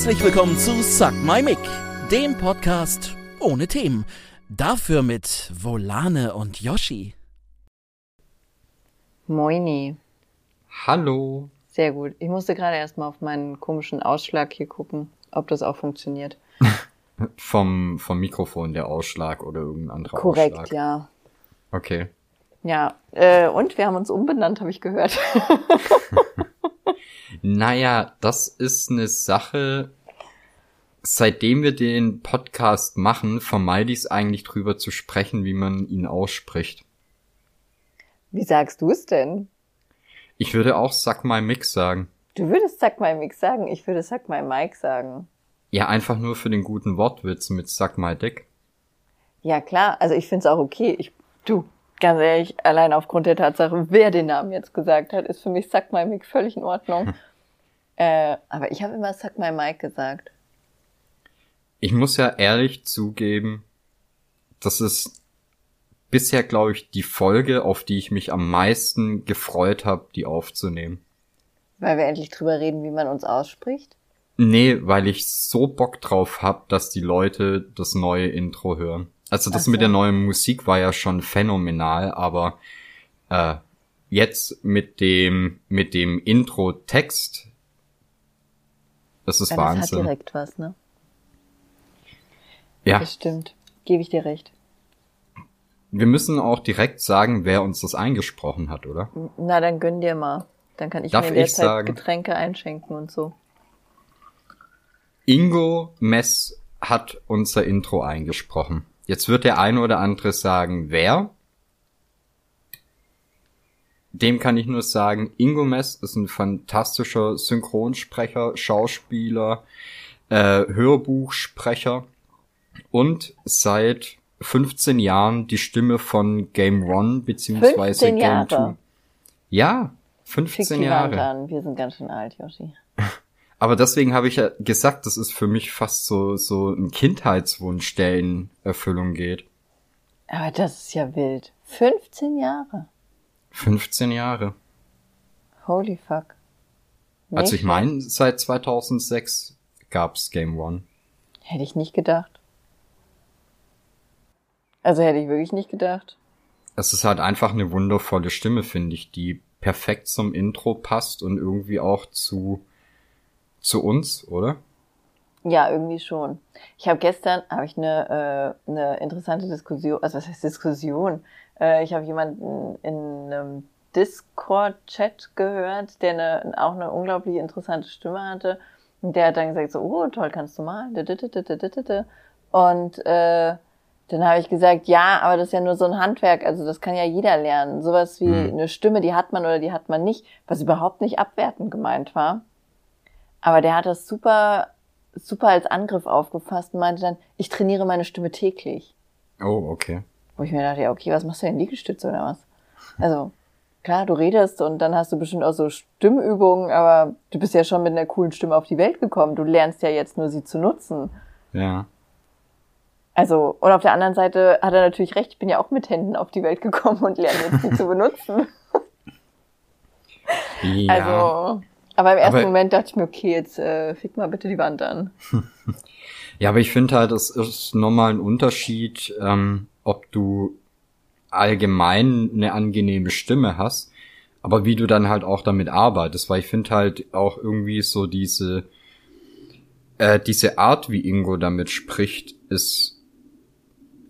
Herzlich willkommen zu Suck My Mic, dem Podcast ohne Themen. Dafür mit Volane und Yoshi. Moini. Hallo. Sehr gut. Ich musste gerade erstmal auf meinen komischen Ausschlag hier gucken, ob das auch funktioniert. vom, vom Mikrofon der Ausschlag oder irgendein anderer Korrekt, Ausschlag. ja. Okay. Ja, äh, und wir haben uns umbenannt, habe ich gehört. Naja, das ist eine Sache. Seitdem wir den Podcast machen, vermeide ich es eigentlich drüber zu sprechen, wie man ihn ausspricht. Wie sagst du es denn? Ich würde auch Suck My Mix sagen. Du würdest Suck My Mix sagen, ich würde Suck My Mike sagen. Ja, einfach nur für den guten Wortwitz mit Suck My Dick. Ja, klar, also ich find's auch okay. Ich, du, ganz ehrlich, allein aufgrund der Tatsache, wer den Namen jetzt gesagt hat, ist für mich Suck My Mic völlig in Ordnung. äh, aber ich habe immer Suck My Mike gesagt. Ich muss ja ehrlich zugeben, das ist bisher, glaube ich, die Folge, auf die ich mich am meisten gefreut habe, die aufzunehmen. Weil wir endlich drüber reden, wie man uns ausspricht. Nee, weil ich so Bock drauf hab, dass die Leute das neue Intro hören. Also das so. mit der neuen Musik war ja schon phänomenal, aber äh, jetzt mit dem mit dem Intro-Text, das ist Ja, das hat Wahnsinn. direkt was, ne? Ja, Das stimmt. Gebe ich dir recht. wir müssen auch direkt sagen, wer uns das eingesprochen hat, oder? Na, dann gönn dir mal. Dann kann ich Darf mir in der ich Zeit sagen? Getränke einschenken und so. Ingo Mess hat unser Intro eingesprochen. Jetzt wird der eine oder andere sagen, wer? Dem kann ich nur sagen, Ingo Mess ist ein fantastischer Synchronsprecher, Schauspieler, äh, Hörbuchsprecher und seit 15 Jahren die Stimme von Game One beziehungsweise 15 Game Jahre. Two. Ja, Fick 15 die Wand Jahre. an. Wir sind ganz schön alt, Yoshi. Aber deswegen habe ich ja gesagt, das ist für mich fast so, so ein Kindheitswunsch, der in Erfüllung geht. Aber das ist ja wild. 15 Jahre. 15 Jahre. Holy fuck. Also Nicht ich meine, seit 2006 gab's Game One. Hätte ich nicht gedacht. Also hätte ich wirklich nicht gedacht. Es ist halt einfach eine wundervolle Stimme, finde ich, die perfekt zum Intro passt und irgendwie auch zu, zu uns, oder? Ja, irgendwie schon. Ich habe gestern habe ich eine, äh, eine interessante Diskussion, also was heißt Diskussion? Äh, ich habe jemanden in einem Discord-Chat gehört, der eine, auch eine unglaublich interessante Stimme hatte. Und der hat dann gesagt so, oh, toll, kannst du mal. Und äh, dann habe ich gesagt, ja, aber das ist ja nur so ein Handwerk, also das kann ja jeder lernen. Sowas wie Mhm. eine Stimme, die hat man oder die hat man nicht, was überhaupt nicht abwertend gemeint war. Aber der hat das super, super als Angriff aufgefasst und meinte dann, ich trainiere meine Stimme täglich. Oh, okay. Wo ich mir dachte, ja, okay, was machst du denn, Liegestütze oder was? Also, klar, du redest und dann hast du bestimmt auch so Stimmübungen, aber du bist ja schon mit einer coolen Stimme auf die Welt gekommen. Du lernst ja jetzt nur sie zu nutzen. Ja. Also, und auf der anderen Seite hat er natürlich recht, ich bin ja auch mit Händen auf die Welt gekommen und lerne jetzt sie zu benutzen. Ja. Also, aber im ersten Aber- Moment dachte ich mir, okay, jetzt äh, fick mal bitte die Wand an. Ja, aber ich finde halt, es ist nochmal ein Unterschied, ähm, ob du allgemein eine angenehme Stimme hast, aber wie du dann halt auch damit arbeitest, weil ich finde halt auch irgendwie so diese, äh, diese Art, wie Ingo damit spricht, ist,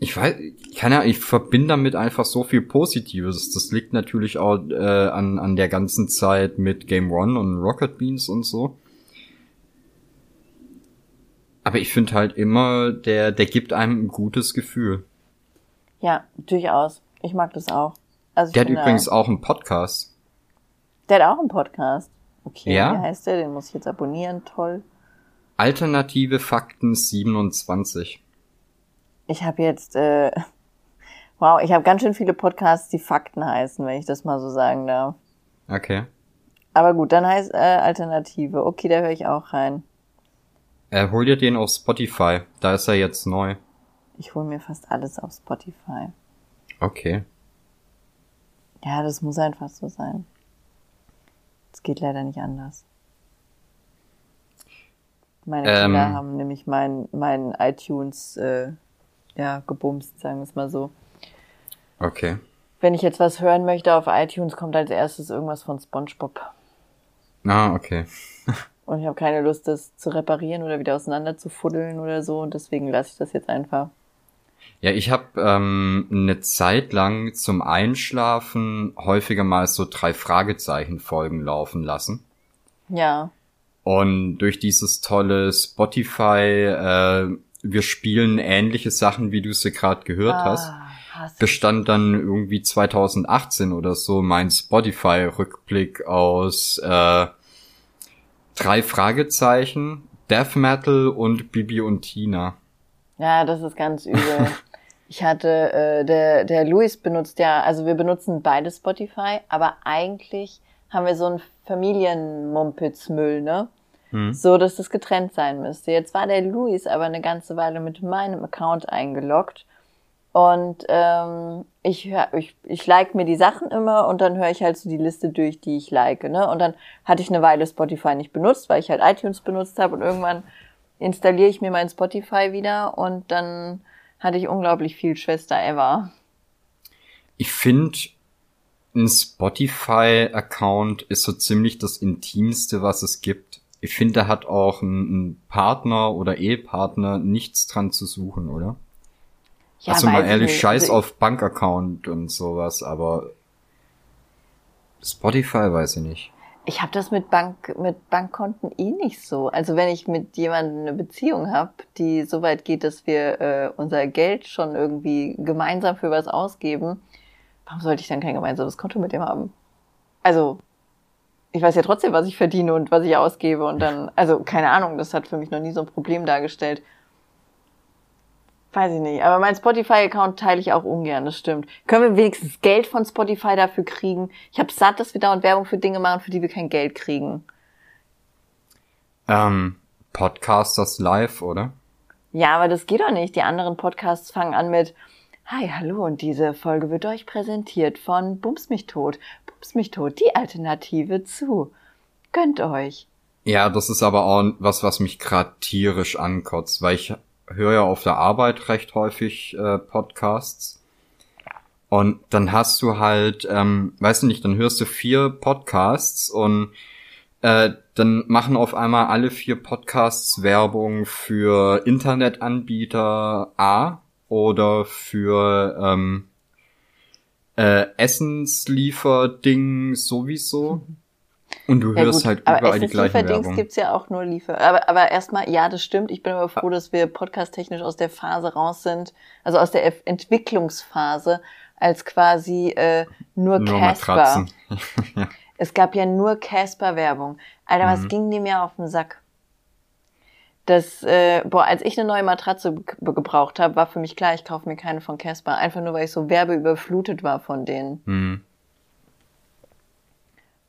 ich weiß, keine Ahnung, ich verbinde damit einfach so viel Positives. Das liegt natürlich auch äh, an, an der ganzen Zeit mit Game One und Rocket Beans und so. Aber ich finde halt immer, der, der gibt einem ein gutes Gefühl. Ja, durchaus. Ich mag das auch. Also Der hat übrigens auch einen Podcast. Der hat auch einen Podcast. Okay, Ja? wie heißt der? Den muss ich jetzt abonnieren. Toll. Alternative Fakten 27. Ich habe jetzt, äh, wow, ich habe ganz schön viele Podcasts, die Fakten heißen, wenn ich das mal so sagen darf. Okay. Aber gut, dann heißt äh, Alternative. Okay, da höre ich auch rein. Äh, hol dir den auf Spotify. Da ist er jetzt neu. Ich hole mir fast alles auf Spotify. Okay. Ja, das muss einfach so sein. Es geht leider nicht anders. Meine Kinder Ähm. haben nämlich mein, mein iTunes äh, ja, gebumst, sagen wir es mal so. Okay. Wenn ich jetzt was hören möchte auf iTunes, kommt als erstes irgendwas von SpongeBob. Ah, okay. Und ich habe keine Lust, das zu reparieren oder wieder auseinander zu fuddeln oder so. Und deswegen lasse ich das jetzt einfach. Ja, ich habe ähm, eine Zeit lang zum Einschlafen häufiger mal so drei Fragezeichen Folgen laufen lassen. Ja. Und durch dieses tolle Spotify, äh, wir spielen ähnliche Sachen, wie du sie gerade gehört hast, Ah, hasse ich. bestand dann irgendwie 2018 oder so mein Spotify-Rückblick aus äh, drei Fragezeichen, Death Metal und Bibi und Tina. Ja, das ist ganz übel. Ich hatte, äh, der, der Luis benutzt ja, also wir benutzen beide Spotify, aber eigentlich haben wir so einen Familienmumpitz-Müll, ne? Hm. So, dass das getrennt sein müsste. Jetzt war der Luis aber eine ganze Weile mit meinem Account eingeloggt. Und ähm, ich, hör, ich, ich like mir die Sachen immer und dann höre ich halt so die Liste durch, die ich like. Ne? Und dann hatte ich eine Weile Spotify nicht benutzt, weil ich halt iTunes benutzt habe und irgendwann installiere ich mir mein Spotify wieder und dann hatte ich unglaublich viel Schwester Ever. Ich finde, ein Spotify-Account ist so ziemlich das Intimste, was es gibt. Ich finde, da hat auch ein, ein Partner oder Ehepartner nichts dran zu suchen, oder? Ja, also mal ehrlich, nicht. scheiß Also auf Bankaccount und sowas, aber Spotify weiß ich nicht. Ich habe das mit Bank mit Bankkonten eh nicht so. Also wenn ich mit jemandem eine Beziehung habe, die so weit geht, dass wir äh, unser Geld schon irgendwie gemeinsam für was ausgeben, warum sollte ich dann kein gemeinsames Konto mit dem haben? Also ich weiß ja trotzdem, was ich verdiene und was ich ausgebe und dann, also keine Ahnung, das hat für mich noch nie so ein Problem dargestellt. Weiß ich nicht. Aber mein Spotify-Account teile ich auch ungern, das stimmt. Können wir wenigstens Geld von Spotify dafür kriegen? Ich habe satt, dass wir dauernd Werbung für Dinge machen, für die wir kein Geld kriegen. Ähm, Podcasters Live, oder? Ja, aber das geht doch nicht. Die anderen Podcasts fangen an mit Hi, hallo und diese Folge wird euch präsentiert von Bums mich tot. Bums mich tot, die Alternative zu. Gönnt euch. Ja, das ist aber auch was, was mich gerade tierisch ankotzt, weil ich höre ja auf der Arbeit recht häufig äh, Podcasts. Und dann hast du halt, ähm, weißt du nicht, dann hörst du vier Podcasts und äh, dann machen auf einmal alle vier Podcasts Werbung für Internetanbieter A oder für ähm, äh, Essenslieferding sowieso. Und du Ja, hörst gut, halt aber überall die gleichen Essenslieferdings Werbung. gibt's ja auch nur Liefer. Aber, aber erstmal, ja, das stimmt. Ich bin aber froh, dass wir podcasttechnisch aus der Phase raus sind, also aus der Ef- Entwicklungsphase, als quasi äh, nur Nur Casper. Matratzen. Es gab ja nur Casper-Werbung. Alter, was Mhm. ging dem ja auf den Sack? Das, äh, boah, als ich eine neue Matratze ge- gebraucht habe, war für mich klar, ich kaufe mir keine von Casper. Einfach nur, weil ich so werbeüberflutet war von denen. Hm.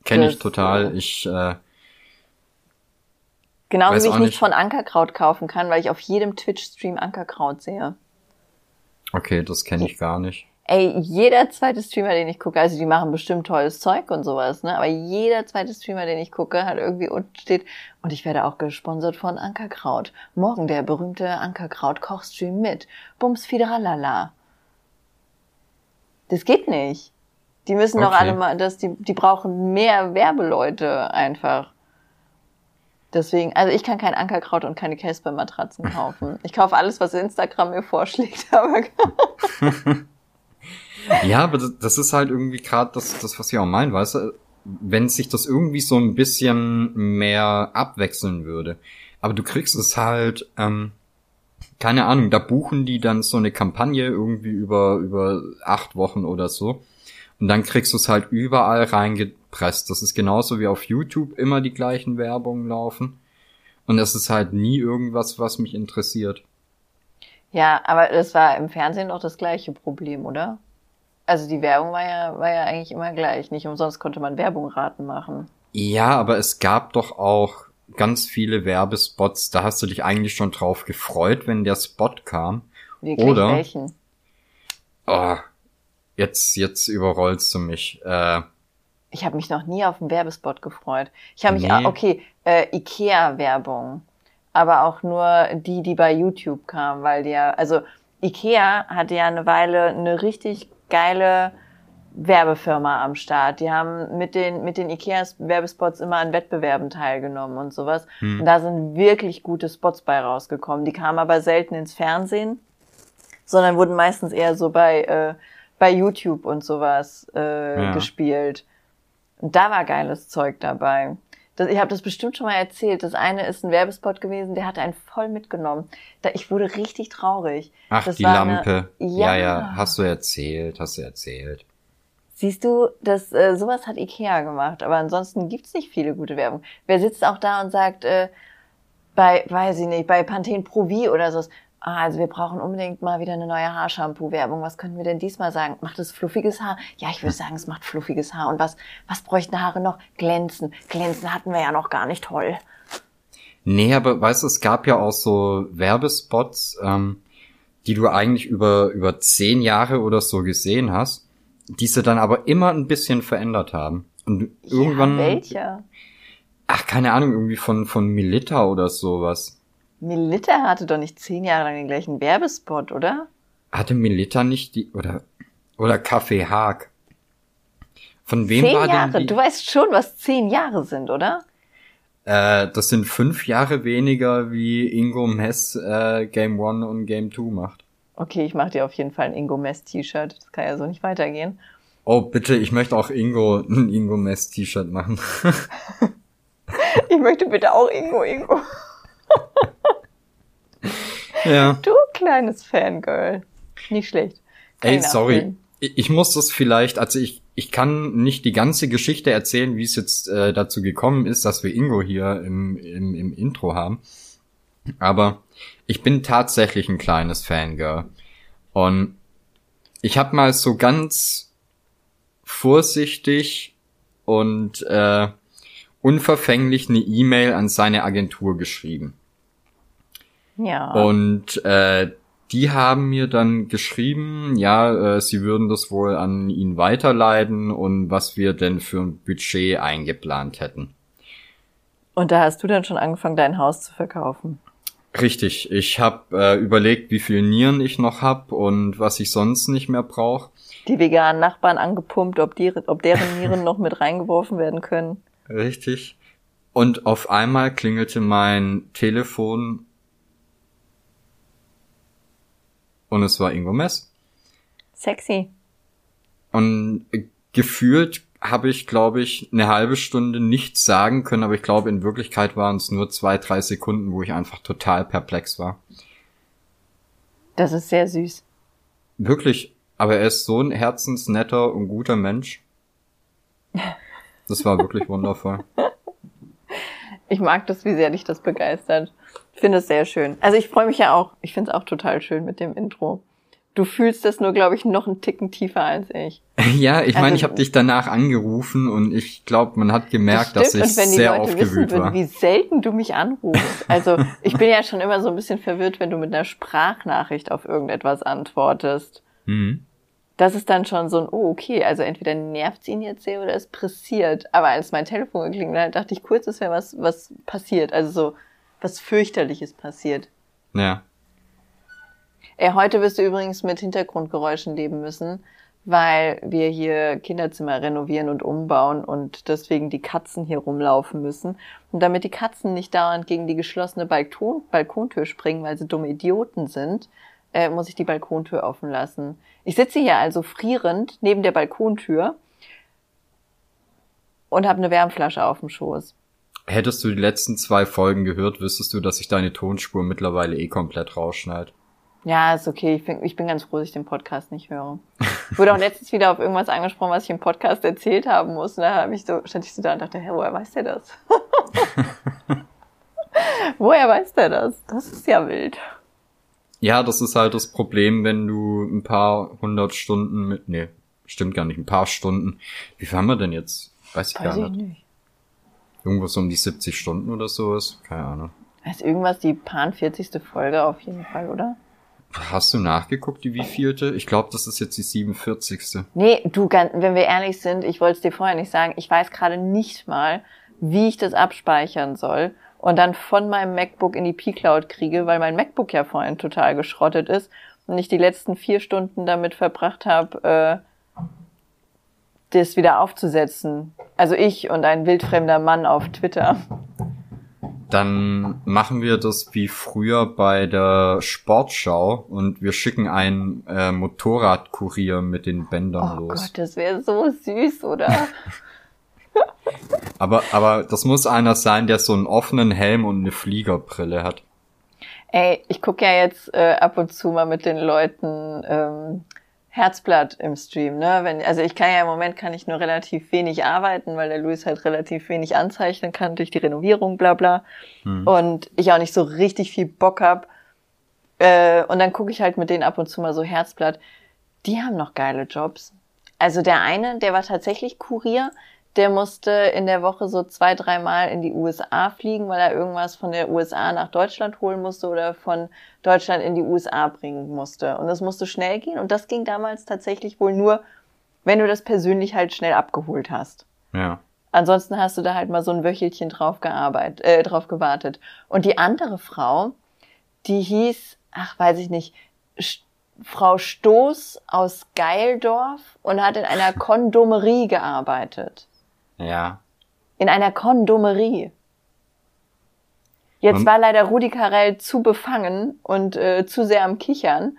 Kenne ich total. äh, Ich, äh, Genauso wie ich nicht. von Ankerkraut kaufen kann, weil ich auf jedem Twitch-Stream Ankerkraut sehe. okay, das kenne ich gar nicht. Ey, jeder zweite Streamer, den ich gucke, also die machen bestimmt tolles Zeug und sowas, ne? Aber jeder zweite Streamer, den ich gucke, hat irgendwie unten steht, und ich werde auch gesponsert von Ankerkraut. Morgen der berühmte Ankerkraut-Kochstream mit. Bums Fideralala. Das geht nicht. Die müssen doch Okay. alle mal, dass die, die brauchen mehr Werbeleute einfach. Deswegen, also ich kann kein Ankerkraut und keine Casper-Matratzen kaufen. Ich kaufe alles, was Instagram mir vorschlägt, aber Ja, aber das, das ist halt irgendwie gerade das, das, was ich auch meine, weißt du, wenn sich das irgendwie so ein bisschen mehr abwechseln würde. Aber du kriegst es halt, ähm, keine Ahnung, da buchen die dann so eine Kampagne irgendwie über, über acht Wochen oder so. Und dann kriegst du es halt überall reingepresst. Das ist genauso wie auf YouTube immer die gleichen Werbungen laufen. Und es ist halt nie irgendwas, was mich interessiert. Ja, aber das war im Fernsehen doch das gleiche Problem, oder? Also die Werbung war ja, war ja eigentlich immer gleich. Nicht umsonst konnte man Werbung raten machen. Ja, aber es gab doch auch ganz viele Werbespots, da hast du dich eigentlich schon drauf gefreut, wenn der Spot kam. Wirklich Oder? welchen? Oh, jetzt, jetzt überrollst du mich. Äh, Ich habe mich noch nie auf einen Werbespot gefreut. Ich habe mich, Nee. okay, äh, Ikea-Werbung. aber auch nur die, die bei YouTube kamen, weil die ja, also Ikea hatte ja eine Weile eine richtig geile Werbefirma am Start. Die haben mit den, mit den Ikeas Werbespots immer an Wettbewerben teilgenommen und sowas. Hm. Und da sind wirklich gute Spots bei rausgekommen. Die kamen aber selten ins Fernsehen, sondern wurden meistens eher so bei, äh, bei YouTube und sowas äh, ja. gespielt. Und da war geiles Zeug dabei. Das, ich habe das bestimmt schon mal erzählt. Das eine ist ein Werbespot gewesen, der hat einen voll mitgenommen. Da, ich wurde richtig traurig. Ach, das die Lampe. Eine, ja. ja, ja, hast du erzählt, hast du erzählt. Siehst du, das äh, sowas hat Ikea gemacht, aber ansonsten gibt's nicht viele gute Werbung. Wer sitzt auch da und sagt, äh, bei, weiß ich nicht, bei Pantene Pro V oder so, ah, also wir brauchen unbedingt mal wieder eine neue Haarshampoo-Werbung. Was könnten wir denn diesmal sagen? Macht es fluffiges Haar? Ja, ich würde sagen, es macht fluffiges Haar. Und was, was bräuchten Haare noch? Glänzen. Glänzen hatten wir ja noch gar nicht toll. Nee, aber weißt du, es gab ja auch so Werbespots, ähm, die du eigentlich über, über zehn Jahre oder so gesehen hast die sie dann aber immer ein bisschen verändert haben. Und irgendwann. Ja, welcher? Ach, keine Ahnung, irgendwie von, von Milita oder sowas. Milita hatte doch nicht zehn Jahre lang den gleichen Werbespot, oder? Hatte Milita nicht die, oder, oder Kaffee Haag. Von wem zehn war Jahre. denn die? Du weißt schon, was zehn Jahre sind, oder? Äh, das sind fünf Jahre weniger, wie Ingo Mess äh, Game One und Game Two macht. Okay, ich mache dir auf jeden Fall ein Ingo Mess T-Shirt. Das kann ja so nicht weitergehen. Oh, bitte, ich möchte auch Ingo ein Ingo Mess T-Shirt machen. ich möchte bitte auch Ingo Ingo. Ja. Du kleines Fangirl. Nicht schlecht. Kann Ey, sorry. Ich, ich muss das vielleicht, also ich, ich kann nicht die ganze Geschichte erzählen, wie es jetzt äh, dazu gekommen ist, dass wir Ingo hier im, im, im Intro haben. Aber ich bin tatsächlich ein kleines Fangirl. Und ich habe mal so ganz vorsichtig und äh, unverfänglich eine E-Mail an seine Agentur geschrieben. Ja. Und äh, die haben mir dann geschrieben, ja, äh, sie würden das wohl an ihn weiterleiten und was wir denn für ein Budget eingeplant hätten. Und da hast du dann schon angefangen, dein Haus zu verkaufen. Richtig, ich habe äh, überlegt, wie viel Nieren ich noch hab und was ich sonst nicht mehr brauche. Die veganen Nachbarn angepumpt, ob, die, ob deren Nieren noch mit reingeworfen werden können. Richtig. Und auf einmal klingelte mein Telefon und es war Ingo Mess. Sexy. Und gefühlt habe ich, glaube ich, eine halbe Stunde nichts sagen können, aber ich glaube, in Wirklichkeit waren es nur zwei, drei Sekunden, wo ich einfach total perplex war. Das ist sehr süß. Wirklich, aber er ist so ein herzensnetter und guter Mensch. Das war wirklich wundervoll. Ich mag das, wie sehr dich das begeistert. Ich finde es sehr schön. Also ich freue mich ja auch. Ich finde es auch total schön mit dem Intro. Du fühlst das nur, glaube ich, noch einen Ticken tiefer als ich. Ja, ich meine, also, ich habe dich danach angerufen und ich glaube, man hat gemerkt, das dass ich sehr Leute aufgewühlt wissen war. wie selten du mich anrufst. Also ich bin ja schon immer so ein bisschen verwirrt, wenn du mit einer Sprachnachricht auf irgendetwas antwortest. Mhm. Das ist dann schon so ein, oh, okay, also entweder nervt's ihn jetzt sehr oder es pressiert. Aber als mein Telefon geklingelt hat, dachte ich kurz, es wäre was, was passiert. Also so was fürchterliches passiert. Ja. Äh, heute wirst du übrigens mit Hintergrundgeräuschen leben müssen, weil wir hier Kinderzimmer renovieren und umbauen und deswegen die Katzen hier rumlaufen müssen. Und damit die Katzen nicht dauernd gegen die geschlossene Balkon Balkontür springen, weil sie dumme Idioten sind, äh, muss ich die Balkontür offen lassen. Ich sitze hier also frierend neben der Balkontür und habe eine Wärmflasche auf dem Schoß. Hättest du die letzten zwei Folgen gehört, wüsstest du, dass ich deine Tonspur mittlerweile eh komplett rausschneide. Ja, ist okay. Ich bin, ich bin ganz froh, dass ich den Podcast nicht höre. Ich wurde auch letztens wieder auf irgendwas angesprochen, was ich im Podcast erzählt haben muss. Und da habe ich so, stand ich so da und dachte, hä, woher weiß der das? woher weiß der das? Das ist ja wild. Ja, das ist halt das Problem, wenn du ein paar hundert Stunden mit, nee, stimmt gar nicht, ein paar Stunden. Wie viel haben wir denn jetzt? Weiß ich Weiß gar nicht. nicht. Irgendwas um die 70 Stunden oder sowas? Keine Ahnung. Ist irgendwas die Pan 40. Folge auf jeden Fall, oder? Hast du nachgeguckt, die wievielte? Ich glaube, das ist jetzt die 47. Nee, du, wenn wir ehrlich sind, ich wollte es dir vorher nicht sagen, ich weiß gerade nicht mal, wie ich das abspeichern soll und dann von meinem MacBook in die P-Cloud kriege, weil mein MacBook ja vorhin total geschrottet ist und ich die letzten vier Stunden damit verbracht habe, äh, das wieder aufzusetzen. Also ich und ein wildfremder Mann auf Twitter. Dann machen wir das wie früher bei der Sportschau und wir schicken einen äh, Motorradkurier mit den Bändern oh los. Gott, das wäre so süß, oder? aber, aber das muss einer sein, der so einen offenen Helm und eine Fliegerbrille hat. Ey, ich gucke ja jetzt äh, ab und zu mal mit den Leuten ähm, Herzblatt im Stream, ne? Wenn, also ich kann ja im Moment kann ich nur relativ wenig arbeiten, weil der Luis halt relativ wenig anzeichnen kann durch die Renovierung, bla bla. Hm. Und ich auch nicht so richtig viel Bock hab. Äh, und dann gucke ich halt mit denen ab und zu mal so Herzblatt. Die haben noch geile Jobs. Also der eine, der war tatsächlich Kurier, der musste in der Woche so zwei, dreimal in die USA fliegen, weil er irgendwas von der USA nach Deutschland holen musste oder von Deutschland in die USA bringen musste. Und das musste schnell gehen. Und das ging damals tatsächlich wohl nur, wenn du das persönlich halt schnell abgeholt hast. Ja. Ansonsten hast du da halt mal so ein Wöchelchen drauf gearbeitet, äh, drauf gewartet. Und die andere Frau, die hieß, ach, weiß ich nicht, Frau Stoß aus Geildorf und hat in einer Kondomerie gearbeitet. Ja. In einer Kondomerie. Jetzt und? war leider Rudi Carell zu befangen und äh, zu sehr am Kichern,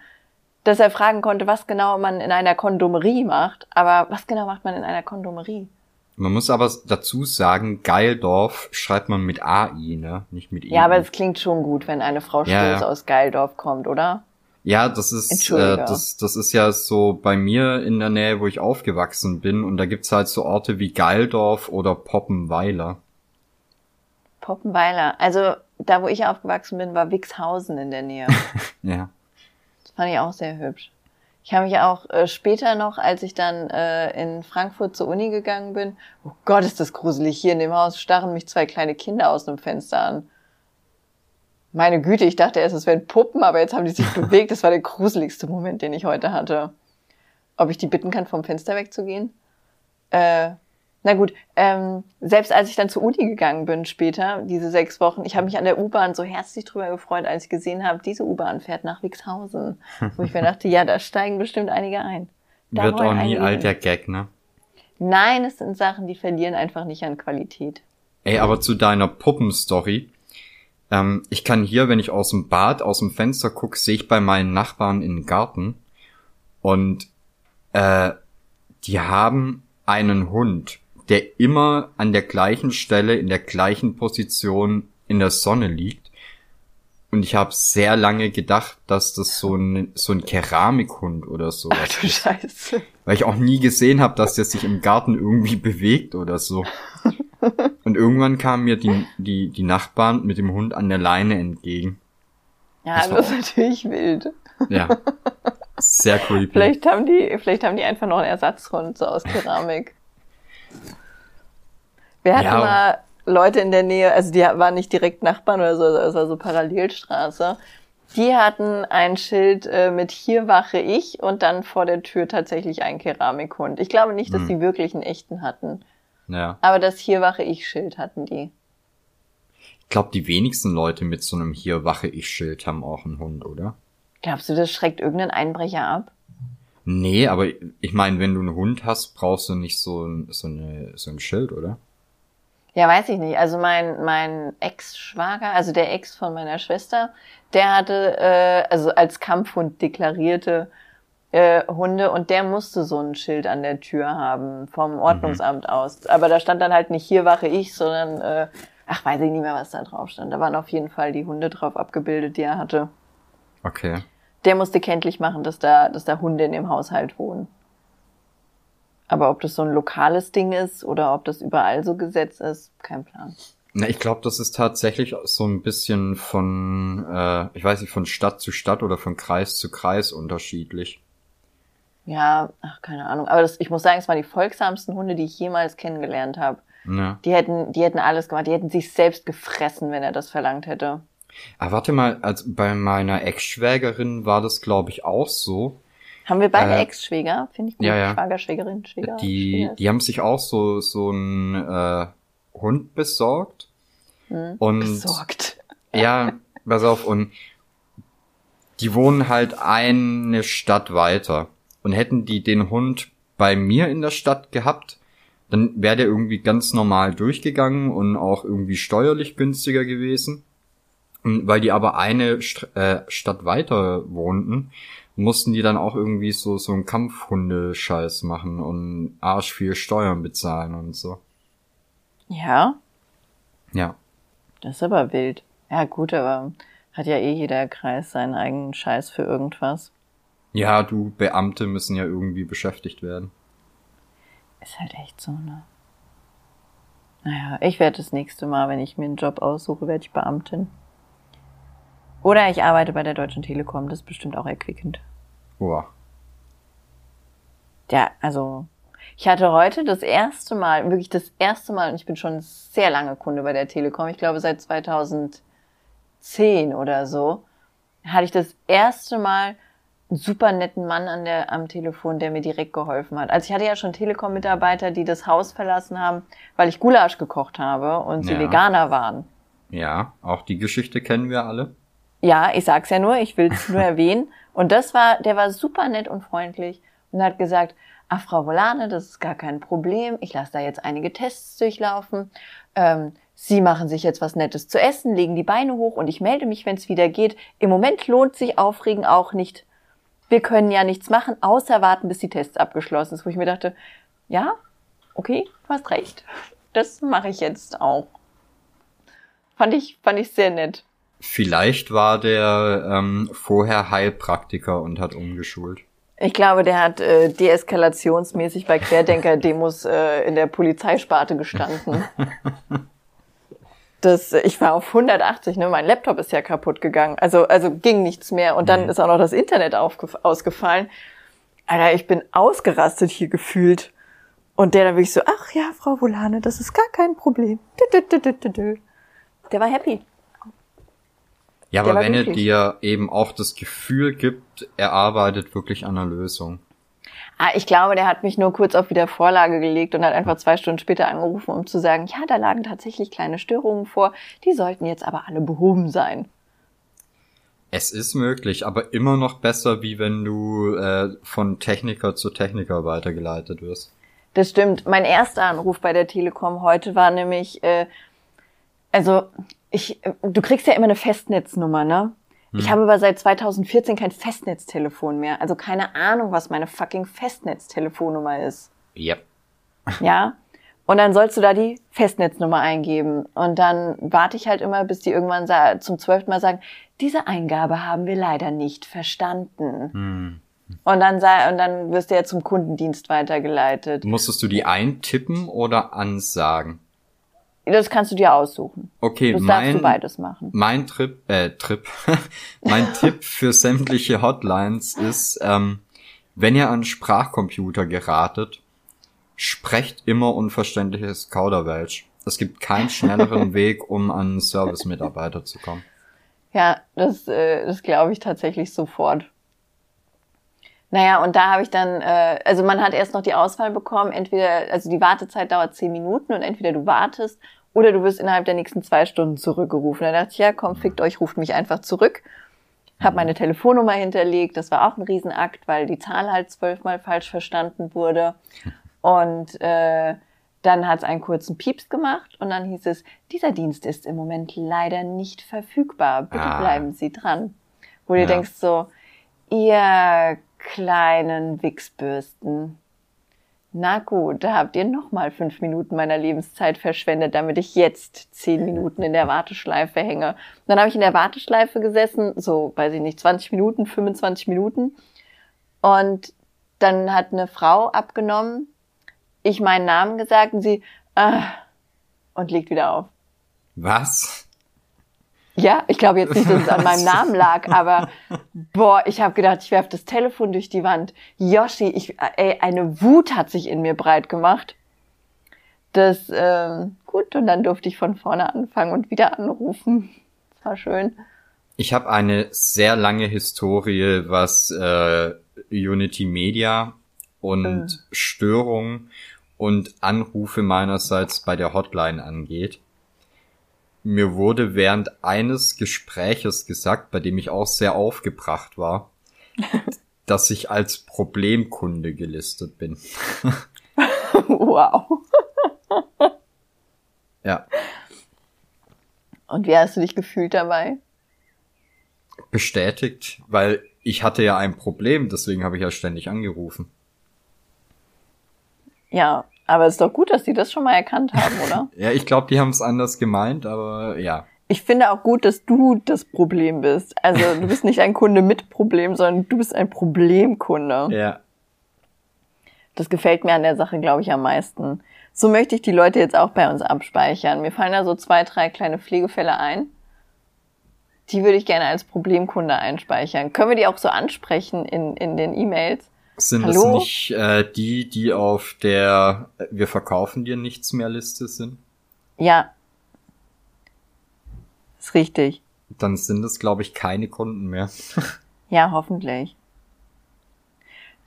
dass er fragen konnte, was genau man in einer Kondomerie macht. Aber was genau macht man in einer Kondomerie? Man muss aber dazu sagen, Geildorf schreibt man mit AI, ne? Nicht mit E. Ja, aber es klingt schon gut, wenn eine Frau Stoß ja, ja. aus Geildorf kommt, oder? Ja, das ist äh, das, das ist ja so bei mir in der Nähe, wo ich aufgewachsen bin, und da gibt's halt so Orte wie Geildorf oder Poppenweiler. Poppenweiler. Also da, wo ich aufgewachsen bin, war Wixhausen in der Nähe. ja. Das fand ich auch sehr hübsch. Ich habe mich auch äh, später noch, als ich dann äh, in Frankfurt zur Uni gegangen bin, oh Gott, ist das gruselig, hier in dem Haus starren mich zwei kleine Kinder aus dem Fenster an. Meine Güte, ich dachte erst, es wären Puppen, aber jetzt haben die sich bewegt. Das war der gruseligste Moment, den ich heute hatte. Ob ich die bitten kann, vom Fenster wegzugehen? Äh, na gut, ähm, selbst als ich dann zur Uni gegangen bin später, diese sechs Wochen, ich habe mich an der U-Bahn so herzlich drüber gefreut, als ich gesehen habe, diese U-Bahn fährt nach Wixhausen. Wo ich mir dachte, ja, da steigen bestimmt einige ein. Da Wird auch nie alt der Gag, ne? Nein, es sind Sachen, die verlieren einfach nicht an Qualität. Ey, aber zu deiner Puppenstory. Ähm, ich kann hier, wenn ich aus dem Bad, aus dem Fenster gucke, sehe ich bei meinen Nachbarn in den Garten. Und äh, die haben einen Hund, der immer an der gleichen Stelle, in der gleichen Position in der Sonne liegt. Und ich habe sehr lange gedacht, dass das so ein, so ein Keramikhund oder so Ach, du ist. Scheiße. Weil ich auch nie gesehen habe, dass der sich im Garten irgendwie bewegt oder so. Und irgendwann kamen mir die, die, die Nachbarn mit dem Hund an der Leine entgegen. Ja, das, das ist natürlich wild. Ja. Sehr creepy. Vielleicht haben die, vielleicht haben die einfach noch einen Ersatzhund, so aus Keramik. Wir hatten ja. mal Leute in der Nähe, also die waren nicht direkt Nachbarn oder so, es war so Parallelstraße. Die hatten ein Schild äh, mit hier wache ich und dann vor der Tür tatsächlich ein Keramikhund. Ich glaube nicht, dass hm. sie wirklich einen echten hatten. Ja. Aber das Hier wache ich Schild hatten die. Ich glaube, die wenigsten Leute mit so einem Hier wache ich Schild haben auch einen Hund, oder? Glaubst du, das schreckt irgendeinen Einbrecher ab? Nee, aber ich meine, wenn du einen Hund hast, brauchst du nicht so ein, so, eine, so ein Schild, oder? Ja, weiß ich nicht. Also mein, mein Ex-Schwager, also der Ex von meiner Schwester, der hatte, äh, also als Kampfhund deklarierte äh, Hunde und der musste so ein Schild an der Tür haben vom Ordnungsamt mhm. aus. Aber da stand dann halt nicht hier wache ich, sondern äh, ach weiß ich nicht mehr, was da drauf stand. Da waren auf jeden Fall die Hunde drauf abgebildet, die er hatte. Okay. Der musste kenntlich machen, dass da, dass da Hunde in dem Haushalt wohnen. Aber ob das so ein lokales Ding ist oder ob das überall so Gesetz ist, kein Plan. Na, ich glaube, das ist tatsächlich so ein bisschen von, äh, ich weiß nicht, von Stadt zu Stadt oder von Kreis zu Kreis unterschiedlich. Ja, ach, keine Ahnung. Aber das, ich muss sagen, es waren die folgsamsten Hunde, die ich jemals kennengelernt habe. Ja. Die hätten, die hätten alles gemacht. Die hätten sich selbst gefressen, wenn er das verlangt hätte. Ah, warte mal, also bei meiner Ex-Schwägerin war das, glaube ich, auch so. Haben wir beide äh, Ex-Schwäger? Finde ich gut. Ja, ja. Schwager, Schwägerin, Die, die haben sich auch so, so einen äh, Hund besorgt. Hm, und besorgt. ja, pass auf, und die wohnen halt eine Stadt weiter. Und hätten die den Hund bei mir in der Stadt gehabt, dann wäre der irgendwie ganz normal durchgegangen und auch irgendwie steuerlich günstiger gewesen. Und weil die aber eine St äh, Stadt weiter wohnten, mussten die dann auch irgendwie so so einen Kampfhundescheiß machen und arsch viel Steuern bezahlen und so. Ja, Ja. das ist aber wild. Ja, gut, aber hat ja eh jeder Kreis seinen eigenen Scheiß für irgendwas. Ja, du Beamte müssen ja irgendwie beschäftigt werden. Ist halt echt so, ne? Naja, ich werde das nächste Mal, wenn ich mir einen Job aussuche, werde ich Beamtin. Oder ich arbeite bei der Deutschen Telekom, das ist bestimmt auch erquickend. Boah. Ja, also ich hatte heute das erste Mal, wirklich das erste Mal, und ich bin schon sehr lange Kunde bei der Telekom, ich glaube seit 2010 oder so, hatte ich das erste Mal einen super netten Mann an der, am Telefon, der mir direkt geholfen hat. Also ich hatte ja schon Telekom-Mitarbeiter, die das Haus verlassen haben, weil ich Gulasch gekocht habe und sie Ja. Veganer waren. Ja, auch die Geschichte kennen wir alle. Ja, ich sag's ja nur, ich will's nur erwähnen. Und das war, der war super nett und freundlich und hat gesagt, ach Frau Volane, das ist gar kein Problem. Ich lasse da jetzt einige Tests durchlaufen. Ähm, Sie machen sich jetzt was Nettes zu essen, legen die Beine hoch und ich melde mich, wenn es wieder geht. Im Moment lohnt sich Aufregen auch nicht. Wir können ja nichts machen, außer warten, bis die Tests abgeschlossen sind. Wo ich mir dachte, ja, okay, du hast recht. Das mache ich jetzt auch. Fand ich, fand ich sehr nett. Vielleicht war der ähm, vorher Heilpraktiker und hat umgeschult. Ich glaube, der hat äh, deeskalationsmäßig bei Querdenker-Demos äh, in der Polizeisparte gestanden. Das, ich war auf 180, ne? Mein Laptop ist ja kaputt gegangen. Also, also ging nichts mehr. Und dann Mhm. ist auch noch das Internet ausgefallen. Alter, ich bin ausgerastet hier gefühlt. Und der dann wirklich so, ach ja, Frau Volane, das ist gar kein Problem. Der war happy. Ja, aber wenn er dir eben auch das Gefühl gibt, er arbeitet wirklich an einer Lösung. Ah, ich glaube, der hat mich nur kurz auf wieder Vorlage gelegt und hat einfach zwei Stunden später angerufen, um zu sagen, ja, da lagen tatsächlich kleine Störungen vor, die sollten jetzt aber alle behoben sein. Es ist möglich, aber immer noch besser, wie wenn du äh, von Techniker zu Techniker weitergeleitet wirst. Das stimmt. Mein erster Anruf bei der Telekom heute war nämlich, äh, also ich, du kriegst ja immer eine Festnetznummer, ne? Ich habe aber seit 2014 kein Festnetztelefon mehr. Also keine Ahnung, was meine fucking Festnetztelefonnummer ist. Ja. Ja. Und dann sollst du da die Festnetznummer eingeben. Und dann warte ich halt immer, bis die irgendwann zum zwölften Mal sagen, diese Eingabe haben wir leider nicht verstanden. Hm. Und dann sa- und dann wirst du ja zum Kundendienst weitergeleitet. Musstest du die eintippen oder ansagen? Das kannst du dir aussuchen. Okay, Das darfst du mein, beides machen. mein Trip, äh, Trip, mein Tipp für sämtliche Hotlines ist, ähm, wenn ihr an Sprachcomputer geratet, sprecht immer unverständliches Kauderwelsch. Es gibt keinen schnelleren Weg, um an Service-Mitarbeiter zu kommen. Ja, das, äh, das glaube ich tatsächlich sofort. Naja, und da habe ich dann, äh, also man hat erst noch die Auswahl bekommen, entweder, also die Wartezeit dauert zehn Minuten und entweder du wartest oder du wirst innerhalb der nächsten zwei Stunden zurückgerufen. Da dachte ich, ja, komm, fickt euch, ruft mich einfach zurück. Hab meine Telefonnummer hinterlegt, das war auch ein Riesenakt, weil die Zahl halt zwölfmal falsch verstanden wurde. Und äh, dann hat es einen kurzen Pieps gemacht und dann hieß es, dieser Dienst ist im Moment leider nicht verfügbar. Bitte Ah. bleiben Sie dran. Wo du Ja. denkst so, ihr kleinen Wichsbürsten. Na gut, da habt ihr noch mal fünf Minuten meiner Lebenszeit verschwendet, damit ich jetzt zehn Minuten in der Warteschleife hänge. Und dann habe ich in der Warteschleife gesessen, so, weiß ich nicht, 20 Minuten, 25 Minuten. Und dann hat eine Frau abgenommen, ich meinen Namen gesagt und sie, ah, und legt wieder auf. Was? Ja, ich glaube jetzt nicht, dass es an meinem Namen lag, aber boah, ich habe gedacht, ich werf das Telefon durch die Wand. Yoshi, ich, ey, eine Wut hat sich in mir breit gemacht. Das, ähm, gut, und dann durfte ich von vorne anfangen und wieder anrufen. Das war schön. Ich habe eine sehr lange Historie, was äh, Unity Media und Störungen und Anrufe meinerseits bei der Hotline angeht. Mir wurde während eines Gespräches gesagt, bei dem ich auch sehr aufgebracht war, dass ich als Problemkunde gelistet bin. wow. ja. Und wie hast du dich gefühlt dabei? Bestätigt, weil ich hatte ja ein Problem, deswegen habe ich ja ständig angerufen. Ja, aber es ist doch gut, dass die das schon mal erkannt haben, oder? ja, ich glaube, die haben es anders gemeint, aber ja. Ich finde auch gut, dass du das Problem bist. Also du bist nicht ein Kunde mit Problem, sondern du bist ein Problemkunde. Ja. Das gefällt mir an der Sache, glaube ich, am meisten. So möchte ich die Leute jetzt auch bei uns abspeichern. Mir fallen da so zwei, drei kleine Pflegefälle ein. Die würde ich gerne als Problemkunde einspeichern. Können wir die auch so ansprechen in, in den E-Mails? Sind Hallo? das nicht äh, die, die auf der Wir verkaufen dir nichts mehr Liste sind? Ja. Ist richtig. Dann sind es, glaube ich, keine Kunden mehr. ja, hoffentlich.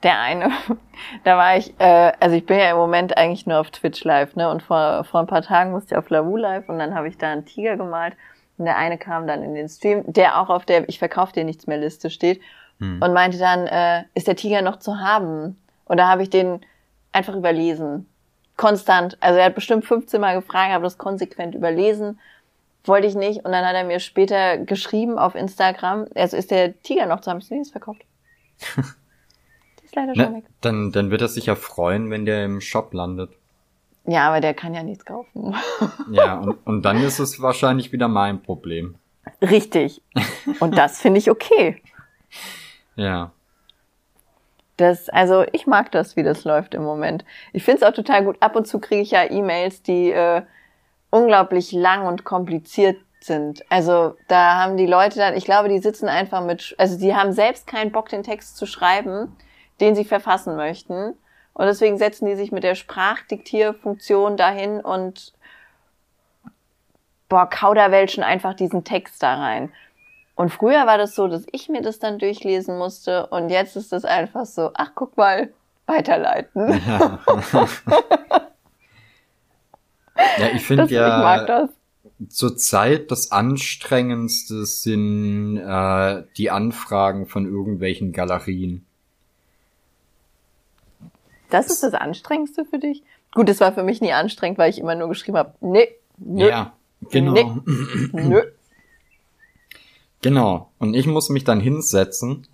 Der eine, da war ich, äh, also ich bin ja im Moment eigentlich nur auf Twitch live, ne? Und vor, vor ein paar Tagen musste ich auf Lavu live und dann habe ich da einen Tiger gemalt. Und der eine kam dann in den Stream, der auch auf der Ich verkaufe dir nichts mehr Liste steht hm. und meinte dann, äh, ist der Tiger noch zu haben? Und da habe ich den einfach überlesen. Konstant. Also er hat bestimmt 15 Mal gefragt, habe das konsequent überlesen. Wollte ich nicht. Und dann hat er mir später geschrieben auf Instagram, also ist der Tiger noch zu haben? Ich nee, ist verkauft. ist leider schon ne, weg. Dann, dann wird er sich ja freuen, wenn der im Shop landet. Ja, aber der kann ja nichts kaufen. ja, und, und dann ist es wahrscheinlich wieder mein Problem. Richtig. Und das finde ich okay. Ja. Das, also ich mag das, wie das läuft im Moment. Ich finde es auch total gut. Ab und zu kriege ich ja E-Mails, die äh, unglaublich lang und kompliziert sind. Also da haben die Leute dann, ich glaube, die sitzen einfach mit, also die haben selbst keinen Bock, den Text zu schreiben, den sie verfassen möchten. Und deswegen setzen die sich mit der Sprachdiktierfunktion dahin und boah, kauderwelschen einfach diesen Text da rein. Und früher war das so, dass ich mir das dann durchlesen musste und jetzt ist das einfach so, ach guck mal, weiterleiten. Ja, ja ich finde ja zurzeit das anstrengendste sind äh, die Anfragen von irgendwelchen Galerien. Das ist das Anstrengendste für dich? Gut, es war für mich nie anstrengend, weil ich immer nur geschrieben habe, nee, nö, ja, genau. Nee, nö. Genau. Und ich muss mich dann hinsetzen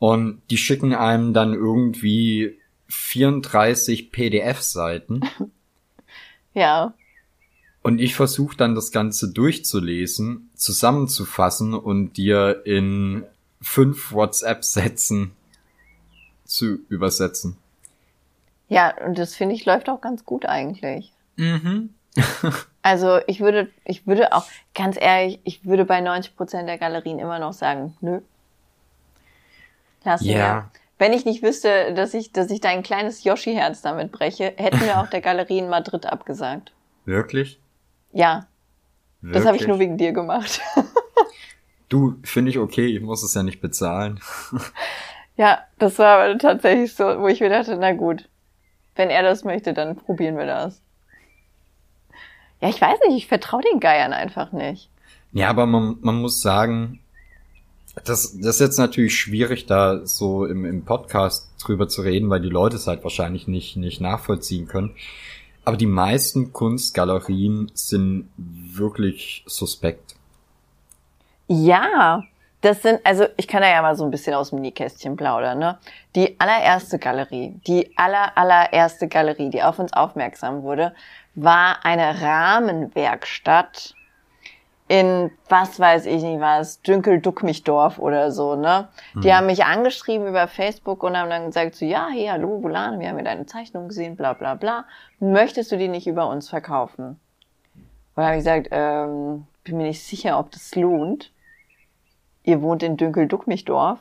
und die schicken einem dann irgendwie 34 PDF-Seiten. Ja. Und ich versuche dann das Ganze durchzulesen, zusammenzufassen und dir in fünf WhatsApp-Sätzen zu übersetzen. Ja, und das finde ich läuft auch ganz gut eigentlich. Mhm. also ich würde, ich würde auch, ganz ehrlich, ich würde bei 90 Prozent der Galerien immer noch sagen, nö. Lass ja. Mir. Wenn ich nicht wüsste, dass ich, dass ich dein kleines Yoshi-Herz damit breche, hätten wir auch der Galerie in Madrid abgesagt. Wirklich? Ja. Wirklich? Das habe ich nur wegen dir gemacht. du, finde ich okay, ich muss es ja nicht bezahlen. ja, das war aber tatsächlich so, wo ich mir dachte, na gut, wenn er das möchte, dann probieren wir das. Ja, ich weiß nicht, ich vertraue den Geiern einfach nicht. Ja, aber man, man muss sagen, das, das ist jetzt natürlich schwierig, da so im, im Podcast drüber zu reden, weil die Leute es halt wahrscheinlich nicht, nicht nachvollziehen können. Aber die meisten Kunstgalerien sind wirklich suspekt. Ja, das sind, also ich kann da ja mal so ein bisschen aus dem Nähkästchen plaudern, ne? Die allererste Galerie, die aller, allererste Galerie, die auf uns aufmerksam wurde, war eine Rahmenwerkstatt in, was weiß ich nicht was, Dünkel-Duckmichdorf oder so, ne? Die mhm. haben mich angeschrieben über Facebook und haben dann gesagt so, ja, hey, hallo, Bulane, wir haben ja deine Zeichnung gesehen, bla, bla, bla. Möchtest du die nicht über uns verkaufen? Und dann habe ich gesagt, ähm, bin mir nicht sicher, ob das lohnt ihr wohnt in Dünkel-Duckmichdorf.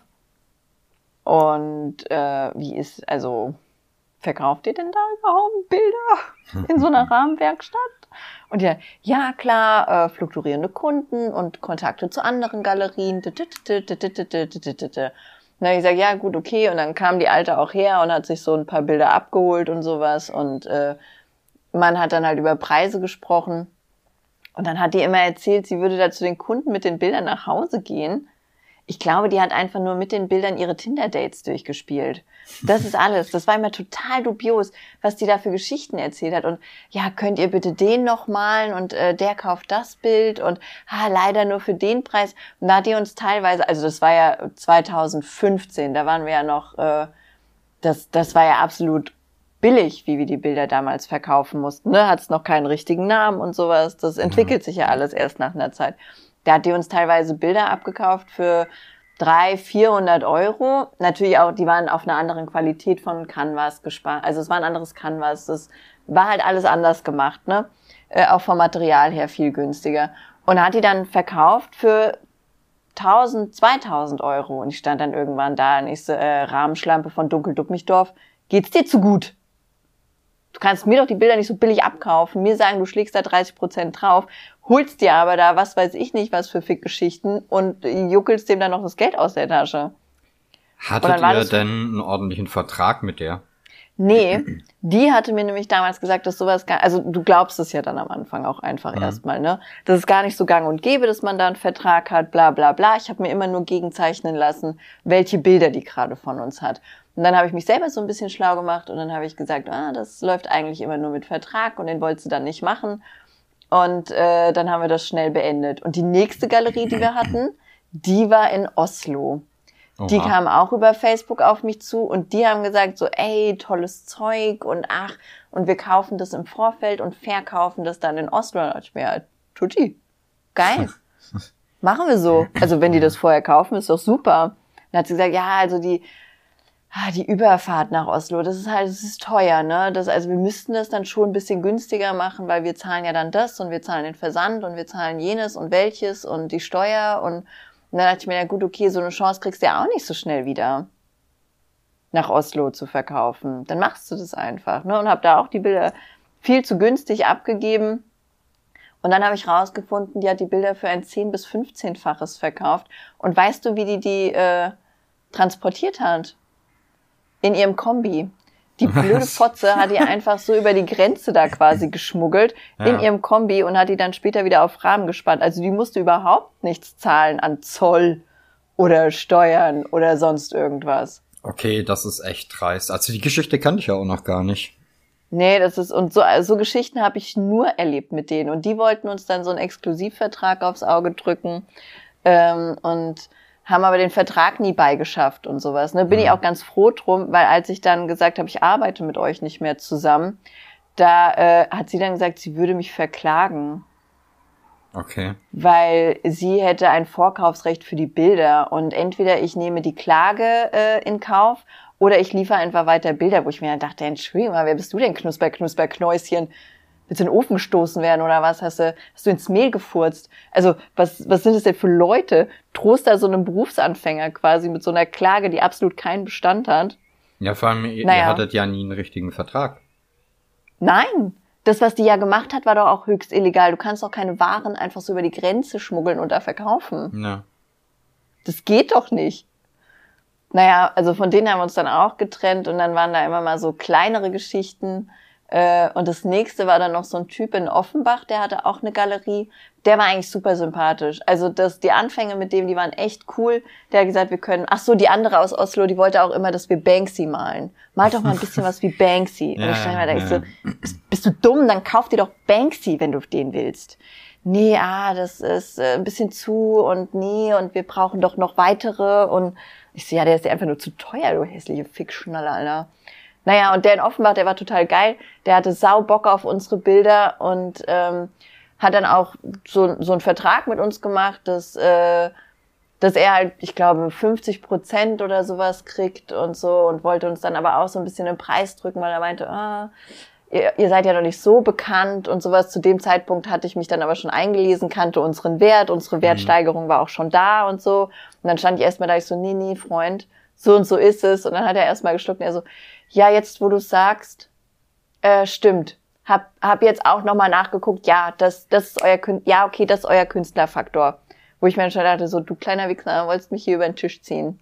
Und äh, wie ist, also, verkauft ihr denn da überhaupt Bilder in so einer Rahmenwerkstatt? Und ja, ja klar, äh, fluktuierende Kunden und Kontakte zu anderen Galerien. Habe ich gesagt, ja gut, okay. Und dann kam die Alte auch her und hat sich so ein paar Bilder abgeholt und sowas. Und äh, man hat dann halt über Preise gesprochen. Und dann hat die immer erzählt, sie würde da zu den Kunden mit den Bildern nach Hause gehen. Ich glaube, die hat einfach nur mit den Bildern ihre Tinder-Dates durchgespielt. Das ist alles. Das war immer total dubios, was die da für Geschichten erzählt hat. Und ja, könnt ihr bitte den noch malen und äh, der kauft das Bild und ah, leider nur für den Preis. Und da hat die uns teilweise, also das war ja 2015, da waren wir ja noch, äh, das, das war ja absolut billig, wie wir die Bilder damals verkaufen mussten. Ne? Hat es noch keinen richtigen Namen und sowas. Das mhm. entwickelt sich ja alles erst nach einer Zeit. Da hat die uns teilweise Bilder abgekauft für drei, 400 Euro. Natürlich auch, die waren auf einer anderen Qualität von Canvas gespart. Also es war ein anderes Canvas. Das war halt alles anders gemacht, ne? Äh, auch vom Material her viel günstiger. Und hat die dann verkauft für 1000, 2000 Euro. Und ich stand dann irgendwann da und ich so, äh, Rahmenschlampe von Dunkelduckmichdorf. Geht's dir zu gut? Du kannst mir doch die Bilder nicht so billig abkaufen, mir sagen, du schlägst da 30 Prozent drauf, holst dir aber da was weiß ich nicht was für Fickgeschichten und juckelst dem dann noch das Geld aus der Tasche. Hattet ihr denn einen ordentlichen Vertrag mit der? Nee, die hatte mir nämlich damals gesagt, dass sowas gar, also du glaubst es ja dann am Anfang auch einfach mhm. erstmal, ne? Das ist gar nicht so gang und gäbe, dass man da einen Vertrag hat, bla bla bla. Ich habe mir immer nur gegenzeichnen lassen, welche Bilder die gerade von uns hat. Und dann habe ich mich selber so ein bisschen schlau gemacht und dann habe ich gesagt, ah, das läuft eigentlich immer nur mit Vertrag und den wolltest du dann nicht machen. Und äh, dann haben wir das schnell beendet. Und die nächste Galerie, die wir hatten, die war in Oslo. Oha. Die kamen auch über Facebook auf mich zu und die haben gesagt so, ey, tolles Zeug und ach, und wir kaufen das im Vorfeld und verkaufen das dann in Oslo. Und ich mir, tutti, geil. Machen wir so. Also wenn die das vorher kaufen, ist doch super. Dann hat sie gesagt, ja, also die ah, die Überfahrt nach Oslo, das ist halt, das ist teuer, ne? Das, also wir müssten das dann schon ein bisschen günstiger machen, weil wir zahlen ja dann das und wir zahlen den Versand und wir zahlen jenes und welches und die Steuer und, und dann dachte ich mir, ja gut, okay, so eine Chance kriegst du ja auch nicht so schnell wieder nach Oslo zu verkaufen. Dann machst du das einfach, ne? Und hab da auch die Bilder viel zu günstig abgegeben. Und dann habe ich rausgefunden, die hat die Bilder für ein 10 bis 15-faches verkauft. Und weißt du, wie die die äh, transportiert hat? In ihrem Kombi. Die blöde Fotze hat die einfach so über die Grenze da quasi geschmuggelt ja. in ihrem Kombi und hat die dann später wieder auf Rahmen gespannt. Also die musste überhaupt nichts zahlen an Zoll oder Steuern oder sonst irgendwas. Okay, das ist echt dreist. Also die Geschichte kannte ich ja auch noch gar nicht. Nee, das ist, und so, so Geschichten habe ich nur erlebt mit denen. Und die wollten uns dann so einen Exklusivvertrag aufs Auge drücken. Ähm, und haben aber den Vertrag nie beigeschafft und sowas. Ne? Bin mhm. ich auch ganz froh drum, weil als ich dann gesagt habe, ich arbeite mit euch nicht mehr zusammen, da äh, hat sie dann gesagt, sie würde mich verklagen. Okay. Weil sie hätte ein Vorkaufsrecht für die Bilder und entweder ich nehme die Klage äh, in Kauf oder ich liefere einfach weiter Bilder, wo ich mir dann dachte, Entschuldigung wer bist du denn, Knusper, Knusper, Knäuschen? Willst du in den Ofen gestoßen werden oder was? Hast du, hast du ins Mehl gefurzt? Also, was, was sind das denn für Leute? Trost da so einem Berufsanfänger quasi mit so einer Klage, die absolut keinen Bestand hat. Ja, vor allem, ihr, naja. ihr hattet ja nie einen richtigen Vertrag. Nein. Das, was die ja gemacht hat, war doch auch höchst illegal. Du kannst doch keine Waren einfach so über die Grenze schmuggeln und da verkaufen. Ja. Das geht doch nicht. Naja, also von denen haben wir uns dann auch getrennt und dann waren da immer mal so kleinere Geschichten. Äh, und das nächste war dann noch so ein Typ in Offenbach, der hatte auch eine Galerie. Der war eigentlich super sympathisch. Also das, die Anfänge mit dem, die waren echt cool. Der hat gesagt, wir können, ach so, die andere aus Oslo, die wollte auch immer, dass wir Banksy malen. Mal doch mal ein bisschen was wie Banksy. Und ich stand mal da, ich so, bist, bist du dumm? Dann kauf dir doch Banksy, wenn du den willst. Nee, ah, das ist äh, ein bisschen zu und nee, und wir brauchen doch noch weitere. Und ich so, ja, der ist ja einfach nur zu teuer, du hässliche Fickschnalle, Alter. Naja, und der in Offenbach, der war total geil. Der hatte sau Bock auf unsere Bilder und ähm, hat dann auch so, so einen Vertrag mit uns gemacht, dass, äh, dass er halt, ich glaube, 50 Prozent oder sowas kriegt und so und wollte uns dann aber auch so ein bisschen den Preis drücken, weil er meinte, ah, ihr, ihr seid ja noch nicht so bekannt und sowas. Zu dem Zeitpunkt hatte ich mich dann aber schon eingelesen, kannte unseren Wert, unsere mhm. Wertsteigerung war auch schon da und so. Und dann stand ich erstmal da, ich so, nee, nee, Freund, so und so ist es. Und dann hat er erstmal geschluckt und er so, ja, jetzt wo du sagst, äh, stimmt. Hab, hab jetzt auch nochmal nachgeguckt, ja, das, das ist euer Künstler, ja, okay, das ist euer Künstlerfaktor. Wo ich mir schon dachte, so, du kleiner Wichser, wolltest mich hier über den Tisch ziehen.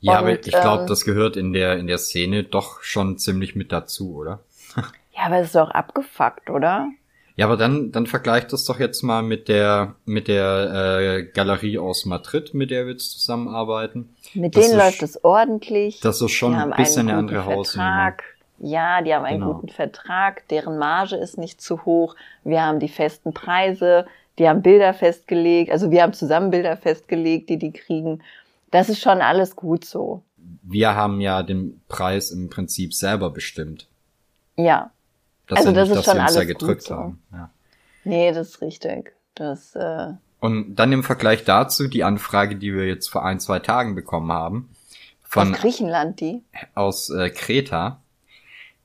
Ja, und, aber ich glaube, ähm, das gehört in der, in der Szene doch schon ziemlich mit dazu, oder? ja, aber es ist doch abgefuckt, oder? Ja, aber dann, dann vergleich das doch jetzt mal mit der, mit der äh, Galerie aus Madrid, mit der wir jetzt zusammenarbeiten. Mit Das denen ist- läuft es ordentlich. Das ist schon ein bisschen eine andere Hausnummer. Ja, die haben einen Genau. guten Vertrag, deren Marge ist nicht zu hoch. Wir haben die festen Preise, die haben Bilder festgelegt, also wir haben zusammen Bilder festgelegt, die die kriegen. Das ist schon alles gut so. Wir haben ja den Preis im Prinzip selber bestimmt. Ja, Das Also das nicht, ist dass schon da alles gut gedrückt so. haben. Ja. nee, das ist richtig. Das, äh, Und dann im Vergleich dazu die Anfrage, die wir jetzt vor ein, zwei Tagen bekommen haben, aus von Griechenland die. aus äh, Kreta.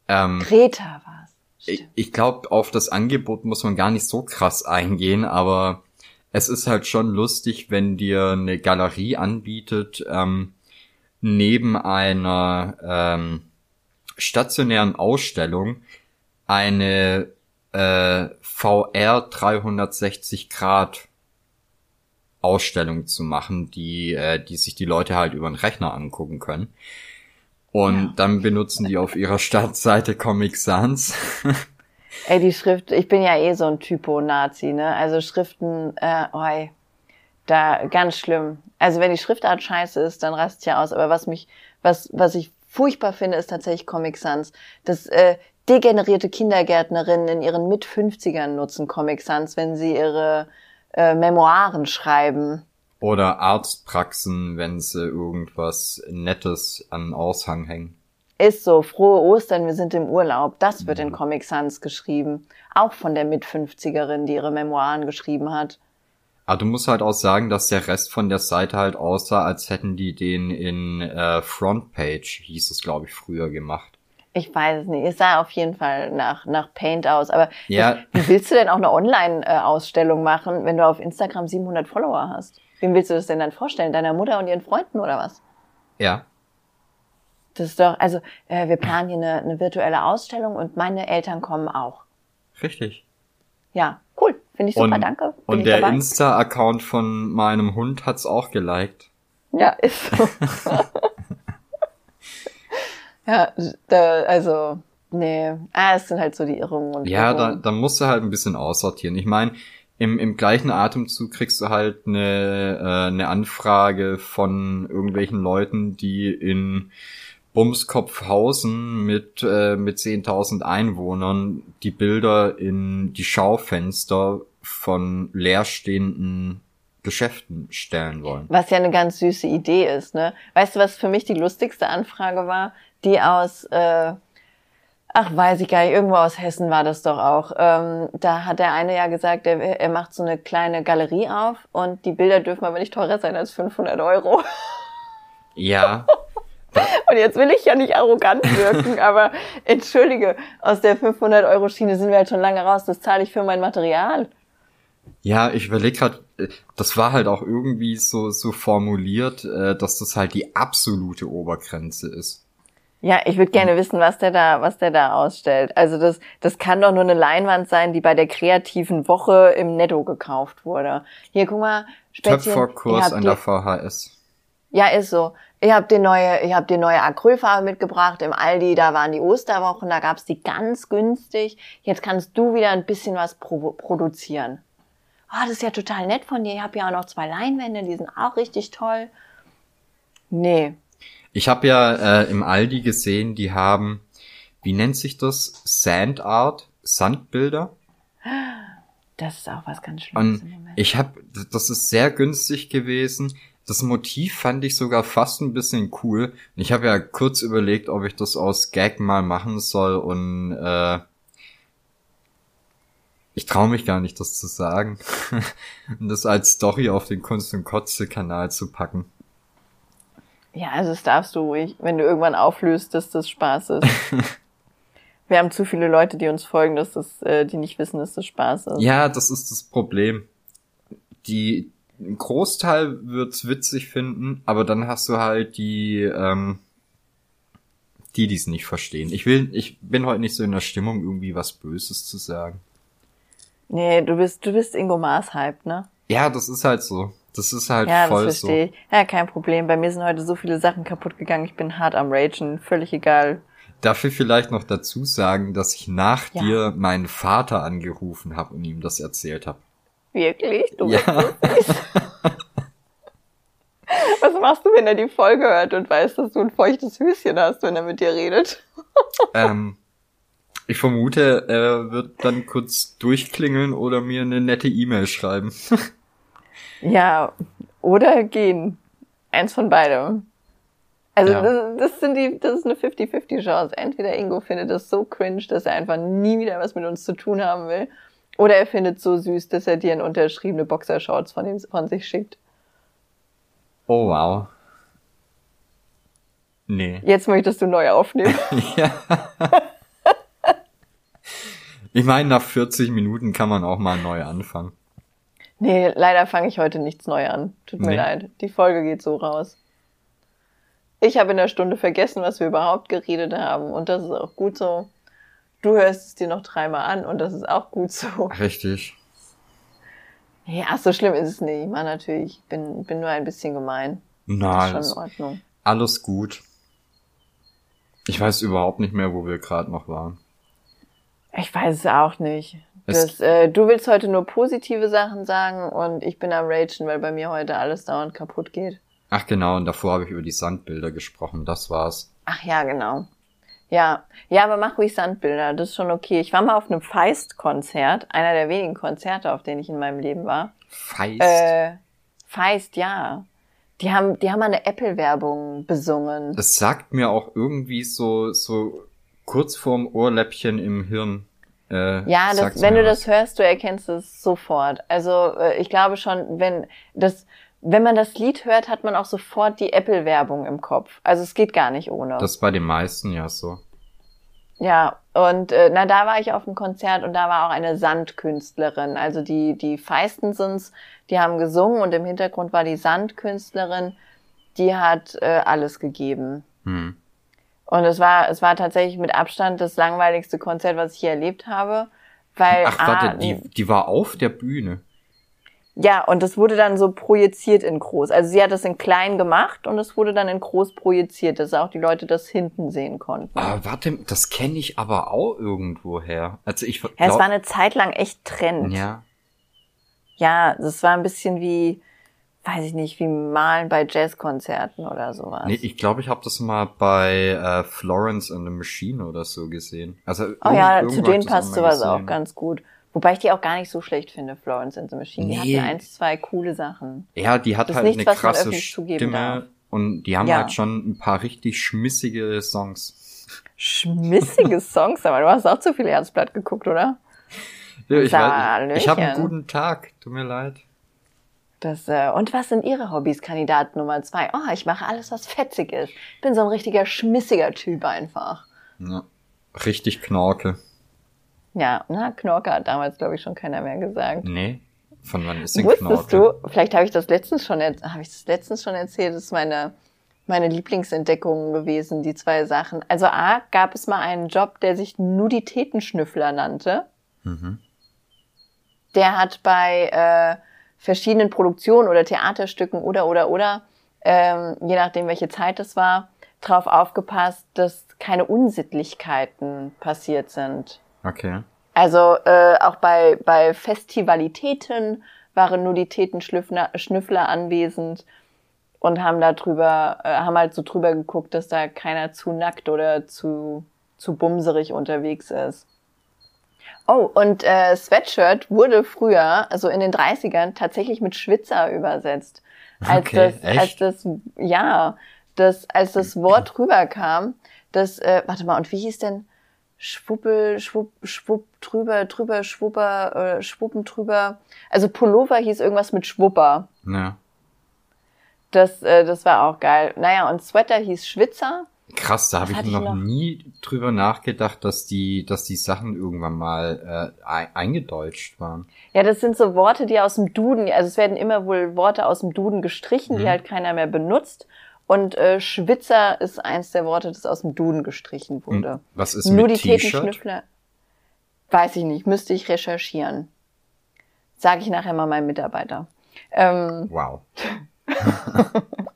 Ähm, Kreta war's. ich Stimmt. ich glaube, auf das Angebot muss man gar nicht so krass eingehen, aber es ist halt schon lustig, wenn dir eine Galerie anbietet, ähm, neben einer ähm, stationären Ausstellung eine äh, VR 360 Grad Ausstellung zu machen, die, äh, die sich die Leute halt über den Rechner angucken können. Und Ja. dann benutzen die auf ihrer Startseite Comic Sans. Ey, die Schrift, ich bin ja eh so ein Typo-Nazi, ne? Also Schriften, äh, oi, da ganz schlimm. Also wenn die Schriftart scheiße ist, dann rast ich ja aus. Aber was mich, was, was ich furchtbar finde, ist tatsächlich Comic Sans. Das äh, degenerierte Kindergärtnerinnen in ihren Mit-50ern nutzen Comic Sans, wenn sie ihre äh, Memoiren schreiben. Oder Arztpraxen, wenn sie irgendwas Nettes an Aushang hängen. Ist so, frohe Ostern, wir sind im Urlaub. Das wird in Comic Sans geschrieben. Auch von der Mit-50erin, die ihre Memoiren geschrieben hat. Aber du musst halt auch sagen, dass der Rest von der Seite halt aussah, als hätten die den in äh, Frontpage, hieß es glaube ich früher gemacht. Ich weiß es nicht. Es sah auf jeden Fall nach, nach Paint aus. Aber Ja. wie willst du denn auch eine Online-Ausstellung machen, wenn du auf Instagram 700 Follower hast? Wem willst du das denn dann vorstellen? Deiner Mutter und ihren Freunden oder was? Ja. Das ist doch, also äh, wir planen hier eine, eine virtuelle Ausstellung und meine Eltern kommen auch. Richtig. Ja, cool. Finde ich super, und danke. Bin und der? Insta-Account von meinem Hund hat's auch geliked. Ja, ist so. ja, da, also, nee. Ah, es sind halt so die Irrungen und Ja, da, Irrungen. da musst du halt ein bisschen aussortieren. Ich meine, im, im gleichen Atemzug kriegst du halt eine, äh, eine Anfrage von irgendwelchen Leuten, die in Bumskopfhausen mit, äh, mit 10.000 Einwohnern die Bilder in die Schaufenster von leerstehenden Geschäften stellen wollen. Was ja eine ganz süße Idee ist, ne? Weißt du, was für mich die lustigste Anfrage war? Die aus, äh, ach, weiß ich gar nicht, irgendwo aus Hessen war das doch auch. Ähm, da hat der eine ja gesagt, er, er macht so eine kleine Galerie auf und die Bilder dürfen aber nicht teurer sein als 500 Euro. Ja, Und jetzt will ich ja nicht arrogant wirken, aber entschuldige, aus der 500 Euro Schiene sind wir halt schon lange raus. Das zahle ich für mein Material. Ja, ich überlege gerade, das war halt auch irgendwie so, so formuliert, äh, dass das halt die absolute Obergrenze ist. Ja, ich würde gerne wissen, was der da, was der da ausstellt. Also das, das kann doch nur eine Leinwand sein, die bei der kreativen Woche im Netto gekauft wurde. Hier, guck mal, Spätzchen, Töpferkurs an der VHS. Ja, ist so. Ihr habt die neue, ihr habt die neue Acrylfarbe mitgebracht im Aldi, da waren die Osterwochen, da gab's die ganz günstig. Jetzt kannst du wieder ein bisschen was pro produzieren. Ah, das ist ja total nett von dir. Ich habe ja auch noch zwei Leinwände, die sind auch richtig toll. Nee. Ich habe ja äh, im Aldi gesehen, die haben, wie nennt sich das? Sand Art, Sandbilder. Das ist auch was ganz Schlimmes Und ich habe, das ist sehr günstig gewesen. Das Motiv fand ich sogar fast ein bisschen cool. Und ich habe ja kurz überlegt, ob ich das aus Gag mal machen soll und äh, ich traue mich gar nicht, das zu sagen. und das als Story auf den Kunst- und Kotze-Kanal zu packen. Ja, also das darfst du ruhig, wenn du irgendwann auflöst, dass das Spaß ist. Wir haben zu viele Leute, die uns folgen, dass das, äh, die nicht wissen, dass das Spaß ist. Ja, das ist das Problem. Die ein Großteil wird's witzig finden, aber dann hast du halt die, ähm, die, die es nicht verstehen. Ich will, ich bin heute nicht so in der Stimmung, irgendwie was Böses zu sagen. Nee, du bist, du bist Ingo Maas hyped, ne? Ja, das ist halt so. Das ist halt Ja, das voll so. verstehe ich. Ja, kein Problem. Bei mir sind heute so viele Sachen kaputt gegangen. Ich bin hart am Ragen. Völlig egal. Darf ich vielleicht noch dazu sagen, dass ich nach Ja. dir meinen Vater angerufen habe und ihm das erzählt habe? Wirklich? Du Ja. Was machst du, wenn er die Folge hört und weiß, dass du ein feuchtes Höschen hast, wenn er mit dir redet? ähm, ich vermute, er wird dann kurz durchklingeln oder mir eine nette E-Mail schreiben. Ja, oder gehen. Eins von beidem. Also Ja. das, das sind die, das ist eine 50-50 Chance. Entweder Ingo findet das so cringe, dass er einfach nie wieder was mit uns zu tun haben will, oder er findet es so süß, dass er dir in unterschriebene Boxershorts von ihm von sich schickt. Oh wow. Nee. Jetzt möchtest du neu aufnehmen. Ja. Ich meine, nach 40 Minuten kann man auch mal neu anfangen. Nee, leider fange ich heute nichts neu an. Tut mir Nee. leid. Die Folge geht so raus. Ich habe in der Stunde vergessen, was wir überhaupt geredet haben. Und das ist auch gut so. Du hörst es dir noch dreimal an und das ist auch gut so. Richtig. Ja, so schlimm ist es nicht. Ich meine natürlich, ich bin, bin nur ein bisschen gemein. Na, Das ist schon in Ordnung. alles gut. Ich weiß überhaupt nicht mehr, wo wir gerade noch waren. Ich weiß es auch nicht. Das, äh, du willst heute nur positive Sachen sagen und ich bin am Ragen, weil bei mir heute alles dauernd kaputt geht. Ach genau, und davor habe ich über die Sandbilder gesprochen. Das war's. Ach ja, genau. Ja, ja, aber mach ruhig Sandbilder, das ist schon okay. Ich war mal auf einem Feist-Konzert, einer der wenigen Konzerte, auf denen ich in meinem Leben war. Feist. Äh, Feist, ja. Die haben, die haben mal eine Apple-Werbung besungen. Das sagt mir auch irgendwie so, so kurz vorm Ohrläppchen im Hirn. Äh, Ja, das, wenn du was. das hörst, du erkennst es sofort. Also äh, ich glaube schon, wenn das, wenn man das Lied hört, hat man auch sofort die Apple-Werbung im Kopf. Also es geht gar nicht ohne. Das bei den meisten ja so. ja, und äh, na da war ich auf dem Konzert und da war auch eine Sandkünstlerin. Also die die Feistensens, die haben gesungen und im Hintergrund war die Sandkünstlerin, die hat äh, alles gegeben. Hm. Und es war es war tatsächlich mit Abstand das langweiligste Konzert, was ich hier erlebt habe, weil Ach, A, warte, die, die war auf der Bühne. Ja, und das wurde dann so projiziert in groß. Also sie hat das in klein gemacht und es wurde dann in groß projiziert, dass auch die Leute das hinten sehen konnten. Ah, warte, das kenne ich aber auch irgendwoher. Also ich ja, es glaub- war eine Zeit lang echt Trend. ja, Ja, das war ein bisschen wie, weiß ich nicht, wie Malen bei Jazzkonzerten oder sowas. nee, ich glaube, ich habe das mal bei äh, Florence and the Machine oder so gesehen. Also oh ja, zu denen passt sowas auch gesehen. ganz gut. Wobei ich die auch gar nicht so schlecht finde, Florence and the Machine. Die Nee. hatten ein, zwei coole Sachen. Ja, die hat Das halt nichts, eine krasse Stimme und die haben Ja. halt schon ein paar richtig schmissige Songs. Schmissige Songs, aber du hast auch zu viel Herzblatt geguckt, oder? Ja, ich Sallöchen. weiß, ich habe einen guten Tag, tut mir leid. Das, äh, und was sind Ihre Hobbys, Kandidat Nummer zwei? Oh, ich mache alles, was fetzig ist. Bin so ein richtiger schmissiger Typ einfach. Ja. Richtig Knorke. Ja, na, Knorke hat damals, glaube ich, schon keiner mehr gesagt. Nee, von wann ist denn Wusstest Knorke? du, vielleicht habe ich das letztens schon, habe ich das letztens schon erzählt, das ist meine, meine Lieblingsentdeckung gewesen, die zwei Sachen. Also A, gab es mal einen Job, der sich Nuditätenschnüffler nannte. Mhm. der hat bei äh, verschiedenen Produktionen oder Theaterstücken oder oder oder, ähm, je nachdem welche Zeit es war, darauf aufgepasst, dass keine Unsittlichkeiten passiert sind. Okay. Also äh, auch bei, bei Festivalitäten waren Nuditätenschnüffler Schnüffler anwesend und haben da drüber, äh, haben halt so drüber geguckt, dass da keiner zu nackt oder zu, zu bumserig unterwegs ist. Oh, und äh, Sweatshirt wurde früher, also in den 30ern, tatsächlich mit Schwitzer übersetzt. Als Okay, das, echt? als das, ja, das, als das Wort rüberkam, das, äh, warte mal, und wie hieß denn Schwuppel, Schwupp, Schwupp, drüber, drüber, Schwupper, äh, Schwuppen drüber. Also Pullover hieß irgendwas mit Schwupper. Ja. Das, äh, das war auch geil. Naja, und Sweater hieß Schwitzer. Krass, da habe ich noch, noch? nie drüber nachgedacht, dass die, dass die Sachen irgendwann mal äh, ei- eingedeutscht waren. Ja, das sind so Worte, die aus dem Duden, also es werden immer wohl Worte aus dem Duden gestrichen, die Mhm. halt keiner mehr benutzt. Und äh, Schwitzer ist eins der Worte, das aus dem Duden gestrichen Und wurde. was ist mit T-Shirt? Weiß ich nicht, müsste ich recherchieren. Sage ich nachher mal meinem Mitarbeiter. Ähm, Wow.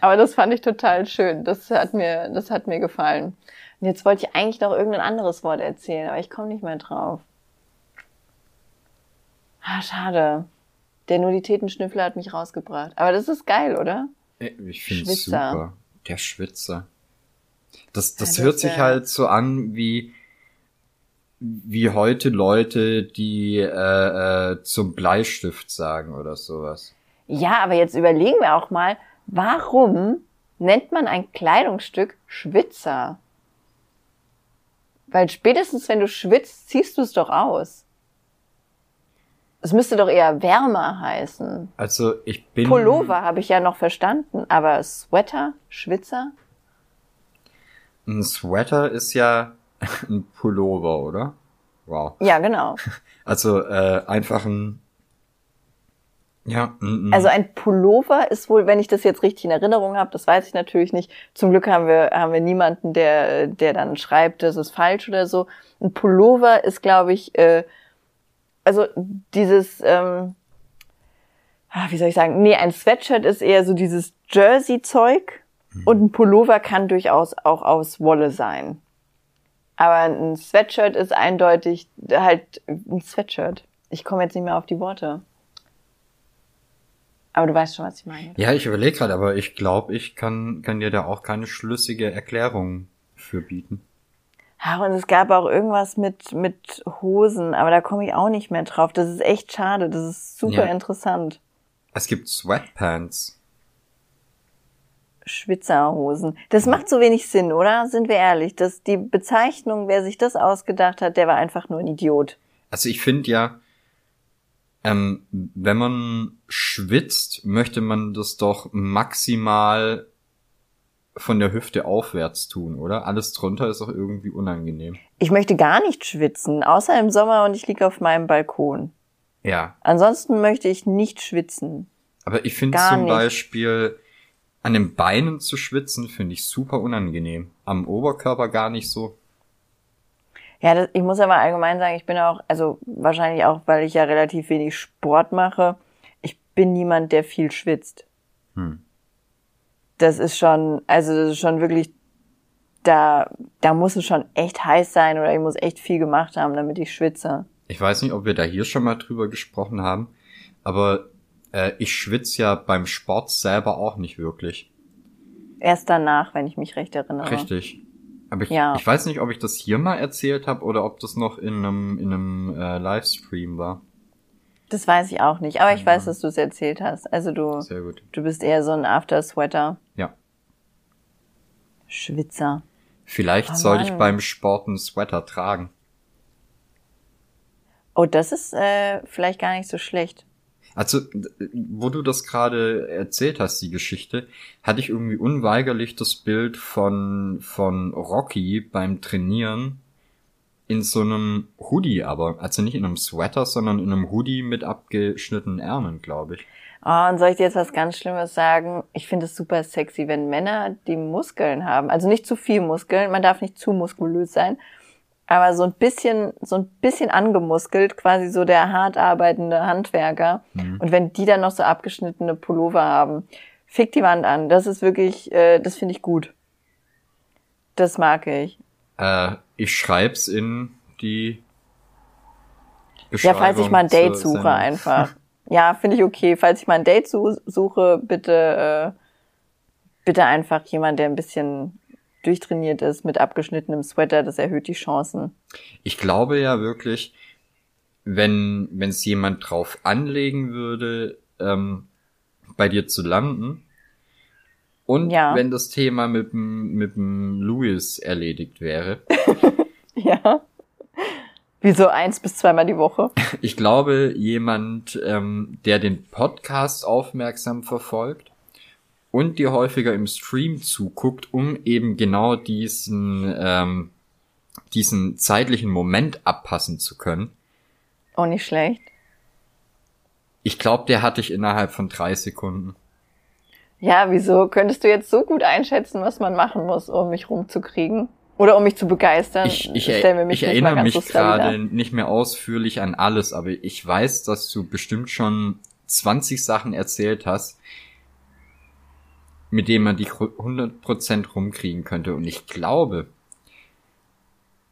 Aber das fand ich total schön. Das hat mir, das hat mir gefallen. Und jetzt wollte ich eigentlich noch irgendein anderes Wort erzählen, aber ich komme nicht mehr drauf. Ah, schade. Der Nuditätenschnüffler hat mich rausgebracht. Aber das ist geil, oder? Ich finde es super. Der Schwitzer. Das, das Ja, hört das sich wär- halt so an wie wie heute Leute, die äh, äh, zum Bleistift sagen oder sowas. Ja, aber jetzt überlegen wir auch mal, warum nennt man ein Kleidungsstück Schwitzer? Weil spätestens wenn du schwitzt, ziehst du es doch aus. Es müsste doch eher wärmer heißen. Also ich bin Pullover habe ich ja noch verstanden, aber Sweater, Schwitzer? ein Sweater ist ja ein Pullover, oder? Wow. Ja, genau. Also äh, einfach ein ja, ein, ein, Also ein Pullover ist wohl, wenn ich das jetzt richtig in Erinnerung habe, das weiß ich natürlich nicht. Zum Glück haben wir, haben wir niemanden, der, der dann schreibt, das ist falsch oder so. Ein Pullover ist, glaube ich, äh, also dieses, ähm, ah, wie soll ich sagen, nee, ein Sweatshirt ist eher so dieses Jersey-Zeug und ein Pullover kann durchaus auch aus Wolle sein. Aber ein Sweatshirt ist eindeutig halt ein Sweatshirt. Ich komme jetzt nicht mehr auf die Worte. Aber du weißt schon, was ich meine. ja, ich überlege gerade, aber ich glaube, ich kann kann dir da auch keine schlüssige Erklärung für bieten. Ja, und es gab auch irgendwas mit, mit Hosen, aber da komme ich auch nicht mehr drauf. Das ist echt schade. Das ist super Ja. interessant. Es gibt Sweatpants. Schwitzerhosen. Das macht so wenig Sinn, oder? Sind wir ehrlich? Das, die Bezeichnung, wer sich das ausgedacht hat, der war einfach nur ein Idiot. Also ich finde ja, ähm, wenn man schwitzt, möchte man das doch maximal von der Hüfte aufwärts tun, oder? Alles drunter ist doch irgendwie unangenehm. Ich möchte gar nicht schwitzen, außer im Sommer und ich liege auf meinem Balkon. Ja, Ansonsten möchte ich nicht schwitzen. aber ich finde zum nicht. Beispiel an den Beinen zu schwitzen, finde ich super unangenehm. Am Oberkörper gar nicht so. Ja, das, ich muss aber allgemein sagen, ich bin auch, also wahrscheinlich auch, weil ich ja relativ wenig Sport mache, ich bin niemand, der viel schwitzt. Hm. Das ist schon, also das ist schon wirklich, da, da muss es schon echt heiß sein oder ich muss echt viel gemacht haben, damit ich schwitze. Ich weiß nicht, ob wir da hier schon mal drüber gesprochen haben, aber äh, ich schwitze ja beim Sport selber auch nicht wirklich. Erst danach, wenn ich mich recht erinnere. Richtig. Aber ich, Ja. ich weiß nicht, ob ich das hier mal erzählt habe oder ob das noch in einem, in einem äh, Livestream war. Das weiß ich auch nicht, aber ich weiß, dass du es erzählt hast. Also du, du bist eher so ein After-Sweater. Ja. Schwitzer. Vielleicht Oh sollte ich beim Sport einen Sweater tragen. Oh, das ist äh, vielleicht gar nicht so schlecht. Also, wo du das gerade erzählt hast, die Geschichte, hatte ich irgendwie unweigerlich das Bild von, von Rocky beim Trainieren in so einem Hoodie, aber, also nicht in einem Sweater, sondern in einem Hoodie mit abgeschnittenen Ärmeln, glaube ich. Oh, und soll ich dir jetzt was ganz Schlimmes sagen? Ich finde es super sexy, wenn Männer die Muskeln haben. Also nicht zu viel Muskeln, man darf nicht zu muskulös sein, aber so ein bisschen, so ein bisschen angemuskelt, quasi so der hart arbeitende Handwerker. Und wenn die dann noch so abgeschnittene Pullover haben, fick die Wand an. Das ist wirklich, äh, das finde ich gut. Das mag ich. Äh, ich schreib's in die Ja, Beschreibung falls ich mal ein Date suche Sendung. einfach. Ja, finde ich okay. Falls ich mal ein Date su suche, bitte, äh, bitte einfach jemand, der ein bisschen durchtrainiert ist mit abgeschnittenem Sweater. Das erhöht die Chancen. Ich glaube ja wirklich, wenn wenn es jemand drauf anlegen würde, ähm, bei dir zu landen und Ja. wenn das Thema mit dem mit dem Louis erledigt wäre, Ja. Wie so eins bis zweimal die Woche. ich glaube jemand, ähm, der den Podcast aufmerksam verfolgt und dir häufiger im Stream zuguckt, um eben genau diesen ähm, diesen zeitlichen Moment abpassen zu können. Oh, nicht schlecht. Ich glaube, der hatte ich innerhalb von drei Sekunden. Ja, wieso könntest du jetzt so gut einschätzen, was man machen muss, um mich rumzukriegen? Oder um mich zu begeistern? Ich, ich, mich ich erinnere mich so gerade nicht mehr ausführlich an alles, aber ich weiß, dass du bestimmt schon 20 Sachen erzählt hast, mit dem man dich 100% rumkriegen könnte. Und ich glaube,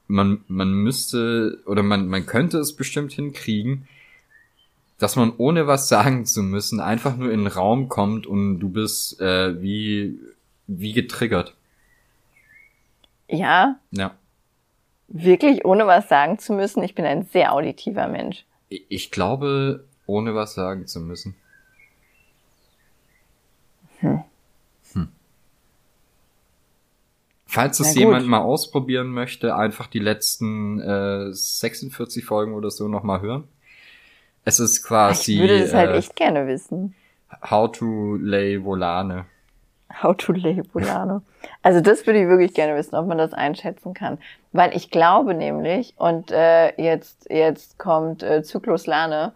man, man müsste, oder man, man könnte es bestimmt hinkriegen, dass man ohne was sagen zu müssen einfach nur in den Raum kommt und du bist äh, wie, wie getriggert. Ja. Ja. Wirklich, ohne was sagen zu müssen. Ich bin ein sehr auditiver Mensch. Ich glaube, ohne was sagen zu müssen. Hm. Falls es jemand mal ausprobieren möchte, einfach die letzten äh, 46 Folgen oder so nochmal hören. Es ist quasi ich würde das halt äh, echt gerne wissen. How to lay Volane. How to lay Volano. Also das würde ich wirklich gerne wissen, ob man das einschätzen kann. Weil ich glaube nämlich, und äh, jetzt, jetzt kommt äh, Zyklus Lane,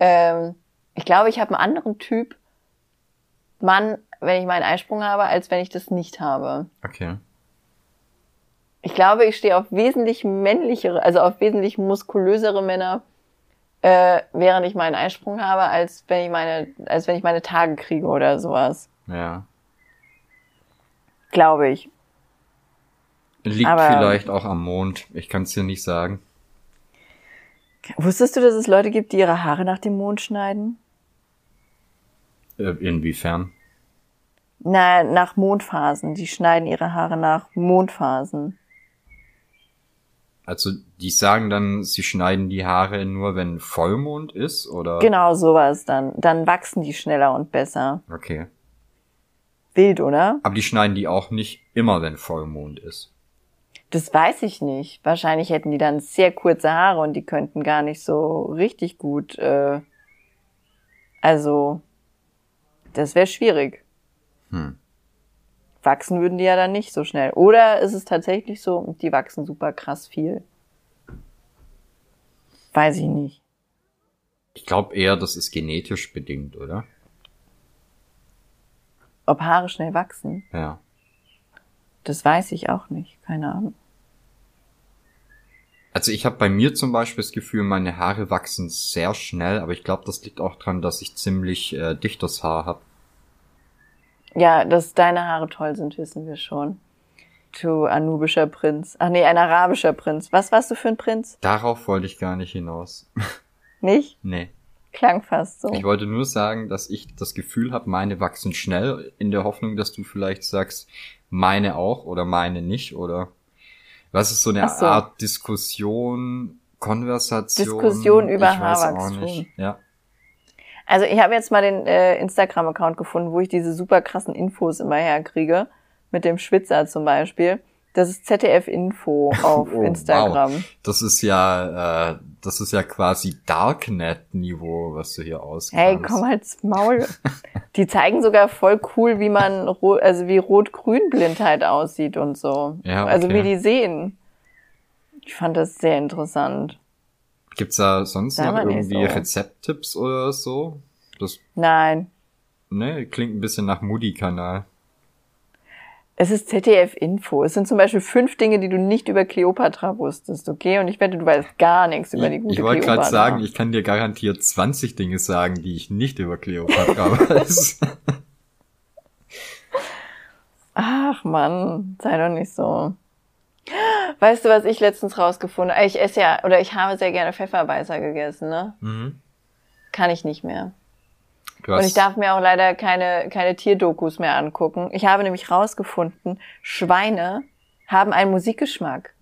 ähm, ich glaube, ich habe einen anderen Typ Mann, wenn ich meinen Eisprung habe, als wenn ich das nicht habe. Okay. Ich glaube, ich stehe auf wesentlich männlichere, also auf wesentlich muskulösere Männer, äh, während ich meinen Eisprung habe, als wenn ich meine, als wenn ich meine Tage kriege oder sowas. Ja. Glaube ich. Liegt Aber- vielleicht auch am Mond. Ich kann es dir nicht sagen. Wusstest du, dass es Leute gibt, die ihre Haare nach dem Mond schneiden? Äh, inwiefern? Na, nach Mondphasen. Die schneiden ihre Haare nach Mondphasen. Also die sagen dann, sie schneiden die Haare nur, wenn Vollmond ist, oder? Genau sowas dann. Dann wachsen die schneller und besser. Okay. Wild, oder? Aber die schneiden die auch nicht immer, wenn Vollmond ist. Das weiß ich nicht. Wahrscheinlich hätten die dann sehr kurze Haare und die könnten gar nicht so richtig gut. Äh, also, das wäre schwierig. Hm. Wachsen würden die ja dann nicht so schnell. Oder ist es tatsächlich so, die wachsen super krass viel? Weiß ich nicht. Ich glaube eher, das ist genetisch bedingt, oder? Ob Haare schnell wachsen, Ja. das weiß ich auch nicht. Keine Ahnung. Also ich habe bei mir zum Beispiel das Gefühl, meine Haare wachsen sehr schnell, aber ich glaube, das liegt auch dran, dass ich ziemlich äh, dichtes Haar habe. Ja, dass deine Haare toll sind, wissen wir schon. Du anubischer Prinz. Ach nee, ein arabischer Prinz. Was warst du für ein Prinz? Darauf wollte ich gar nicht hinaus. Nicht? nee. Klang fast so. Ich wollte nur sagen, dass ich das Gefühl habe, meine wachsen schnell, in der Hoffnung, dass du vielleicht sagst, meine auch oder meine nicht oder was ist so eine so. Art Diskussion, Konversation? Diskussion über Haarwachstum. Ja. Also ich habe jetzt mal den äh, Instagram-Account gefunden, wo ich diese super krassen Infos immer herkriege. Mit dem Schwitzer zum Beispiel. Das ist ZDF Info auf Oh, Instagram. Wow. Das ist ja, äh, das ist ja quasi Darknet-Niveau, was du hier auskannst. Hey, komm halt's Maul. Die zeigen sogar voll cool, wie man, also wie Rot-Grün-Blindheit aussieht und so. Ja, Also okay. wie die sehen. Ich fand das sehr interessant. Gibt's da sonst noch irgendwie so. Rezepttipps oder so? Das, Nein, ne, klingt ein bisschen nach Moody-Kanal. es ist ZDF Info. Es sind zum Beispiel fünf Dinge, die du nicht über Kleopatra wusstest, okay? Und ich wette, du weißt gar nichts über die gute ich wollte Kleopatra. gerade sagen, ich kann dir garantiert 20 Dinge sagen, die ich nicht über Cleopatra weiß. Ach Mann, sei doch nicht so. Weißt du, was ich letztens rausgefunden habe? Ich esse ja, oder ich habe sehr gerne Pfefferbeißer gegessen, ne? mhm. Kann ich nicht mehr. Und ich darf mir auch leider keine, keine Tierdokus mehr angucken. Ich habe nämlich rausgefunden, Schweine haben einen Musikgeschmack.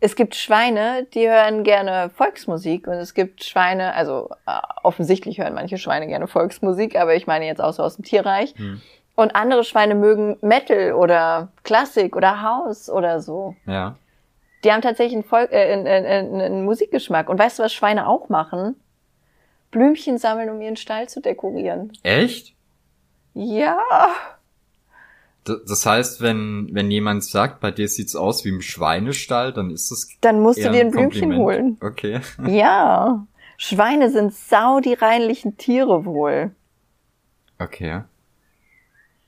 Es gibt Schweine, die hören gerne Volksmusik und es gibt Schweine, also äh, offensichtlich hören manche Schweine gerne Volksmusik, aber ich meine jetzt auch so aus dem Tierreich. Hm. Und andere Schweine mögen Metal oder Klassik oder House oder so. ja. Die haben tatsächlich einen, Volk, äh, einen, einen, einen Musikgeschmack. Und weißt du, was Schweine auch machen? Blümchen sammeln, um ihren Stall zu dekorieren. Echt? Ja. Das heißt, wenn, wenn jemand sagt, bei dir sieht's aus wie im Schweinestall, dann ist das Dann musst du dir ein Kompliment. Blümchen holen. Okay. Ja. Schweine sind sau die reinlichen Tiere wohl. Okay.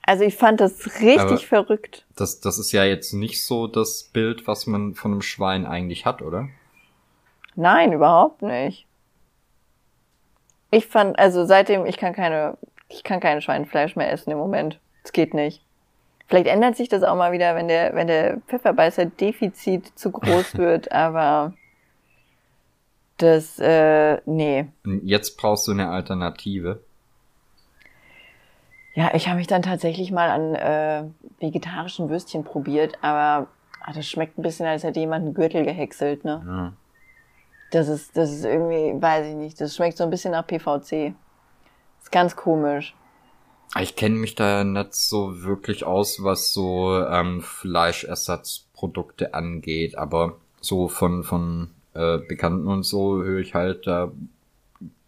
Also ich fand das richtig Aber- verrückt. Das, das ist ja jetzt nicht so das Bild, was man von einem Schwein eigentlich hat, oder? Nein, überhaupt nicht. Ich fand, also seitdem, ich kann keine, ich kann kein Schweinefleisch mehr essen im Moment. Es geht nicht. Vielleicht ändert sich das auch mal wieder, wenn der, wenn der Pfefferbeißer-Defizit zu groß wird, aber das, äh, nee. Jetzt brauchst du eine Alternative. Ja, ich habe mich dann tatsächlich mal an äh, vegetarischen Würstchen probiert, aber ach, das schmeckt ein bisschen, als hätte jemand einen Gürtel gehäckselt, ne? Ja. Das ist, das ist irgendwie, weiß ich nicht, das schmeckt so ein bisschen nach PVC. Ist ganz komisch. Ich kenne mich da nicht so wirklich aus, was so ähm, Fleischersatzprodukte angeht, aber so von von äh, Bekannten und so höre ich halt, da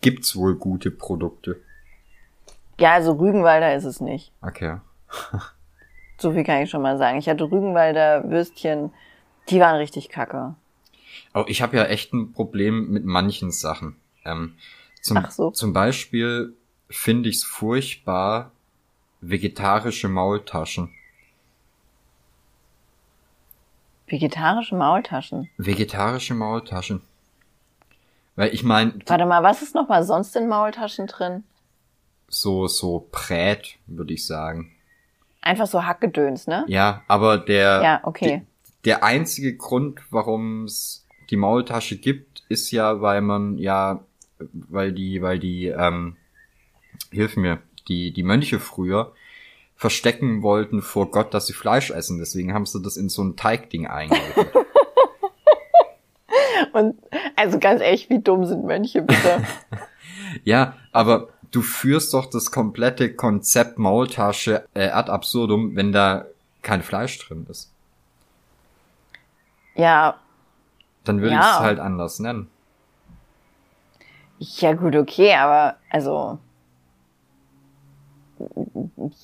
gibt's wohl gute Produkte. Ja, also Rügenwalder ist es nicht. Okay. So viel kann ich schon mal sagen. Ich hatte Rügenwalder Würstchen, die waren richtig kacke. Aber ich habe ja echt ein Problem mit manchen Sachen. Ähm, zum, Ach so. zum Beispiel finde ich es furchtbar, vegetarische Maultaschen. Vegetarische Maultaschen. Vegetarische Maultaschen. Weil ich meine, Warte mal, was ist noch mal sonst in Maultaschen drin? So, so Prät, würde ich sagen. Einfach so Hackgedöns, ne? Ja, aber der, Ja, okay. der, der einzige Grund, warum es die Maultasche gibt, ist ja, weil man ja, weil die, weil die, ähm, hilf mir, die, die Mönche früher verstecken wollten vor Gott, dass sie Fleisch essen. Deswegen haben sie das in so ein Teigding eingewickelt. Und also ganz ehrlich, wie dumm sind Mönche bitte? ja, aber du führst doch das komplette Konzept Maultasche äh, ad absurdum, wenn da kein Fleisch drin ist. ja, Dann würde Ja. ich es halt anders nennen. ja gut, okay, aber also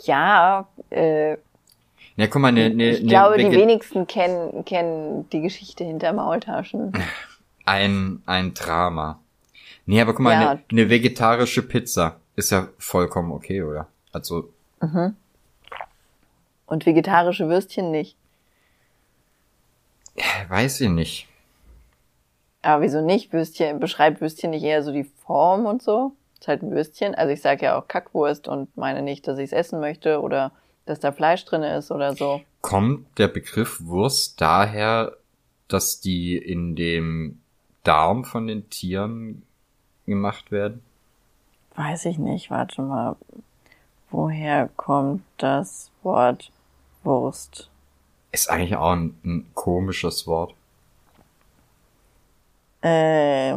ja, äh, Ja, guck mal, ne, ne, ich ne glaube, die Vege- wenigsten kennen kennen die Geschichte hinter Maultaschen. ein, ein Drama. Nee, aber guck mal, Ja. eine ne vegetarische Pizza ist ja vollkommen okay, oder? Also, Und vegetarische Würstchen nicht. weiß ich nicht. Aber wieso nicht? Würstchen, beschreibt Würstchen nicht eher so die Form und so? Ist halt ein Würstchen. Also ich sage ja auch Kackwurst und meine nicht, dass ich es essen möchte oder dass da Fleisch drin ist oder so. Kommt der Begriff Wurst daher, dass die in dem Darm von den Tieren gemacht werden? Weiß ich nicht. Warte mal. Woher kommt das Wort Wurst? Ist eigentlich auch ein, ein komisches Wort. Äh,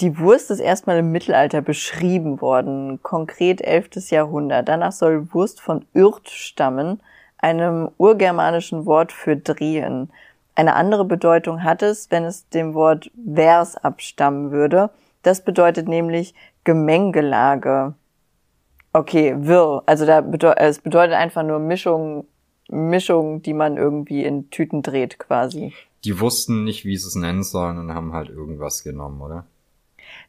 die Wurst ist erstmal im Mittelalter beschrieben worden, konkret 11. Jahrhundert. Danach soll Wurst von Ürt stammen, einem urgermanischen Wort für drehen. Eine andere Bedeutung hat es, wenn es dem Wort vers abstammen würde. Das bedeutet nämlich Gemengelage. Okay, wirr. Also da bedeu es bedeutet einfach nur Mischung, Mischung, die man irgendwie in Tüten dreht, quasi. Die wussten nicht, wie sie es nennen sollen und haben halt irgendwas genommen, oder?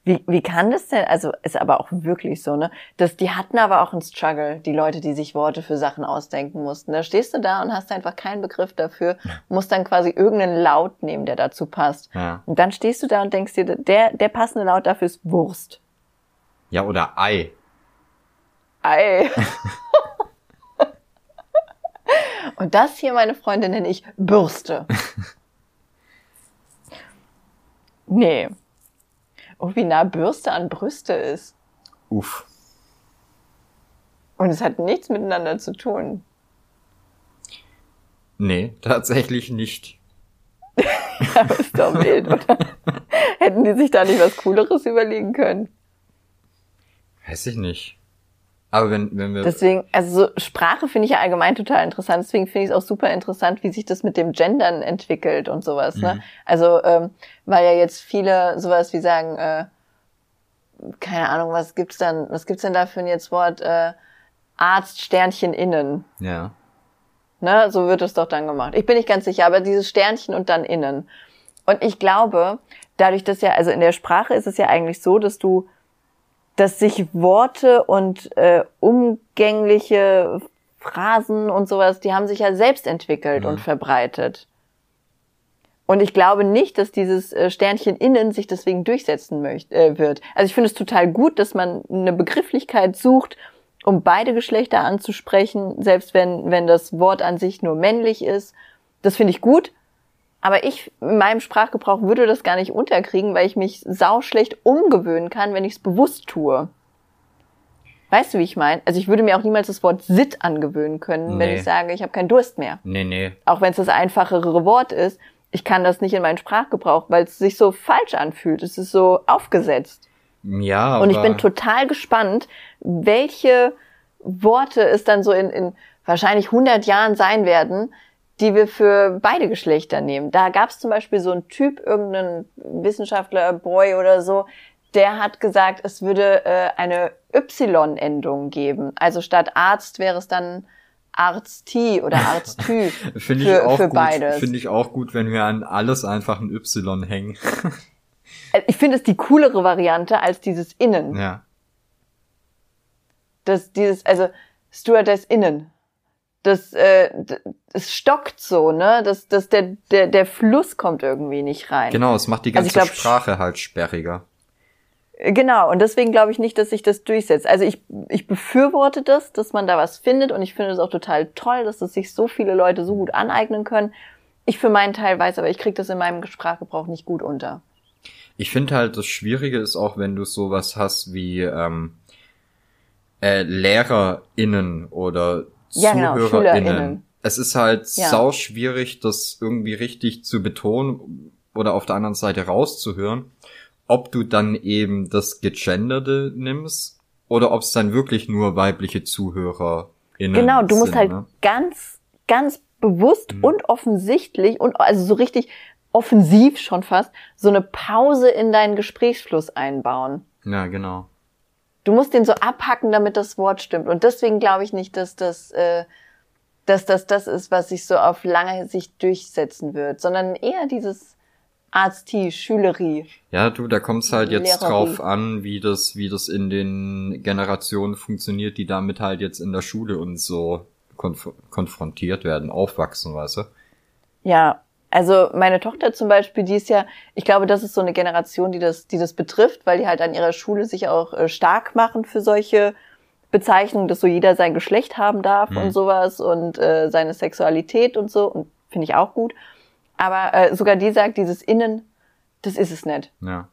Wie, wie kann das denn, also ist aber auch wirklich so, ne? Dass die hatten aber auch einen Struggle, die Leute, die sich Worte für Sachen ausdenken mussten. Da stehst du da und hast einfach keinen Begriff dafür, musst dann quasi irgendeinen Laut nehmen, der dazu passt. Ja. Und dann stehst du da und denkst dir, der, der passende Laut dafür ist Wurst. Ja, oder Ei. Ei. und das hier, meine Freunde, nenne ich Bürste. Nee. Und wie nah Bürste an Brüste ist. Uff. Und es hat nichts miteinander zu tun. Nee, tatsächlich nicht. Aber ist doch wild, oder? Hätten die sich da nicht was Cooleres überlegen können? Weiß ich nicht. Aber wenn, wenn wir. Deswegen, also so Sprache finde ich ja allgemein total interessant. Deswegen finde ich es auch super interessant, wie sich das mit dem Gendern entwickelt und sowas. Ne? Also, ähm, weil ja jetzt viele sowas wie sagen, äh, keine Ahnung, was gibt's dann, was gibt's denn da für ein jetzt Wort? Äh, Arzt Sternchen innen. ja. Ne, so wird es doch dann gemacht. Ich bin nicht ganz sicher, aber dieses Sternchen und dann innen. Und ich glaube, dadurch, dass ja, also in der Sprache ist es ja eigentlich so, dass du, dass sich Worte und äh, umgängliche Phrasen und sowas, die haben sich ja selbst entwickelt und verbreitet. Und ich glaube nicht, dass dieses äh, Sternchen innen sich deswegen durchsetzen möchte, äh, wird. Also ich finde es total gut, dass man eine Begrifflichkeit sucht, um beide Geschlechter anzusprechen, selbst wenn, wenn das Wort an sich nur männlich ist. Das finde ich gut. Aber ich in meinem Sprachgebrauch würde das gar nicht unterkriegen, weil ich mich sauschlecht umgewöhnen kann, wenn ich es bewusst tue. Weißt du, wie ich meine? Also ich würde mir auch niemals das Wort Sit angewöhnen können, wenn Nee. ich sage, ich habe keinen Durst mehr. Nee, nee. Auch wenn es das einfachere Wort ist. Ich kann das nicht in meinen Sprachgebrauch, weil es sich so falsch anfühlt. Es ist so aufgesetzt. Ja, Und ich bin total gespannt, welche Worte es dann so in, in wahrscheinlich 100 Jahren sein werden, die wir für beide Geschlechter nehmen. Da gab es zum Beispiel so einen Typ, irgendeinen Wissenschaftler, Boy oder so, der hat gesagt, es würde äh, eine Y-Endung geben. Also statt Arzt wäre es dann Arzti oder Arztü Finde ich für, auch für gut. beides. Finde ich auch gut, wenn wir an alles einfach ein Y hängen. ich finde es die coolere Variante als dieses Innen. ja. das dieses also Stewardess innen das äh, es stockt so ne? Das das der der der Fluss kommt irgendwie nicht rein. Genau, es macht die Also ganze ich glaub, Sprache halt sperriger. Äh, genau und deswegen glaube ich nicht dass sich das durchsetzt. Also ich ich befürworte das dass man da was findet und ich finde es auch total toll dass das sich so viele Leute so gut aneignen können. Ich für meinen Teil weiß aber ich kriege das in meinem Sprachgebrauch nicht gut unter. Ich finde halt, das Schwierige ist auch, wenn du sowas hast wie ähm, äh, LehrerInnen oder Ja, genau, ZuhörerInnen. SchülerInnen. Es ist halt Ja. sau schwierig, das irgendwie richtig zu betonen oder auf der anderen Seite rauszuhören, ob du dann eben das Gegenderte nimmst oder ob es dann wirklich nur weibliche ZuhörerInnen Genau, du musst sind, halt ne? ganz, ganz bewusst Mhm. und offensichtlich und also so richtig offensiv schon fast so eine Pause in deinen Gesprächsfluss einbauen. Ja, genau. Du musst den so abhacken, damit das Wort stimmt. Und deswegen glaube ich nicht, dass das, äh, dass das das ist, was sich so auf lange Sicht durchsetzen wird, sondern eher dieses Arzti, Schüleri. Ja, du, da kommt's halt jetzt Lehrerin. drauf an, wie das, wie das in den Generationen funktioniert, die damit halt jetzt in der Schule und so konf konfrontiert werden, aufwachsen, weißt du? Ja, also meine Tochter zum Beispiel, die ist ja, ich glaube, das ist so eine Generation, die das, die das betrifft, weil die halt an ihrer Schule sich auch äh, stark machen für solche Bezeichnungen, dass so jeder sein Geschlecht haben darf Mhm. und sowas und äh, seine Sexualität und so und finde ich auch gut. Aber äh, sogar die sagt, dieses Innen, das ist es nicht. Ja.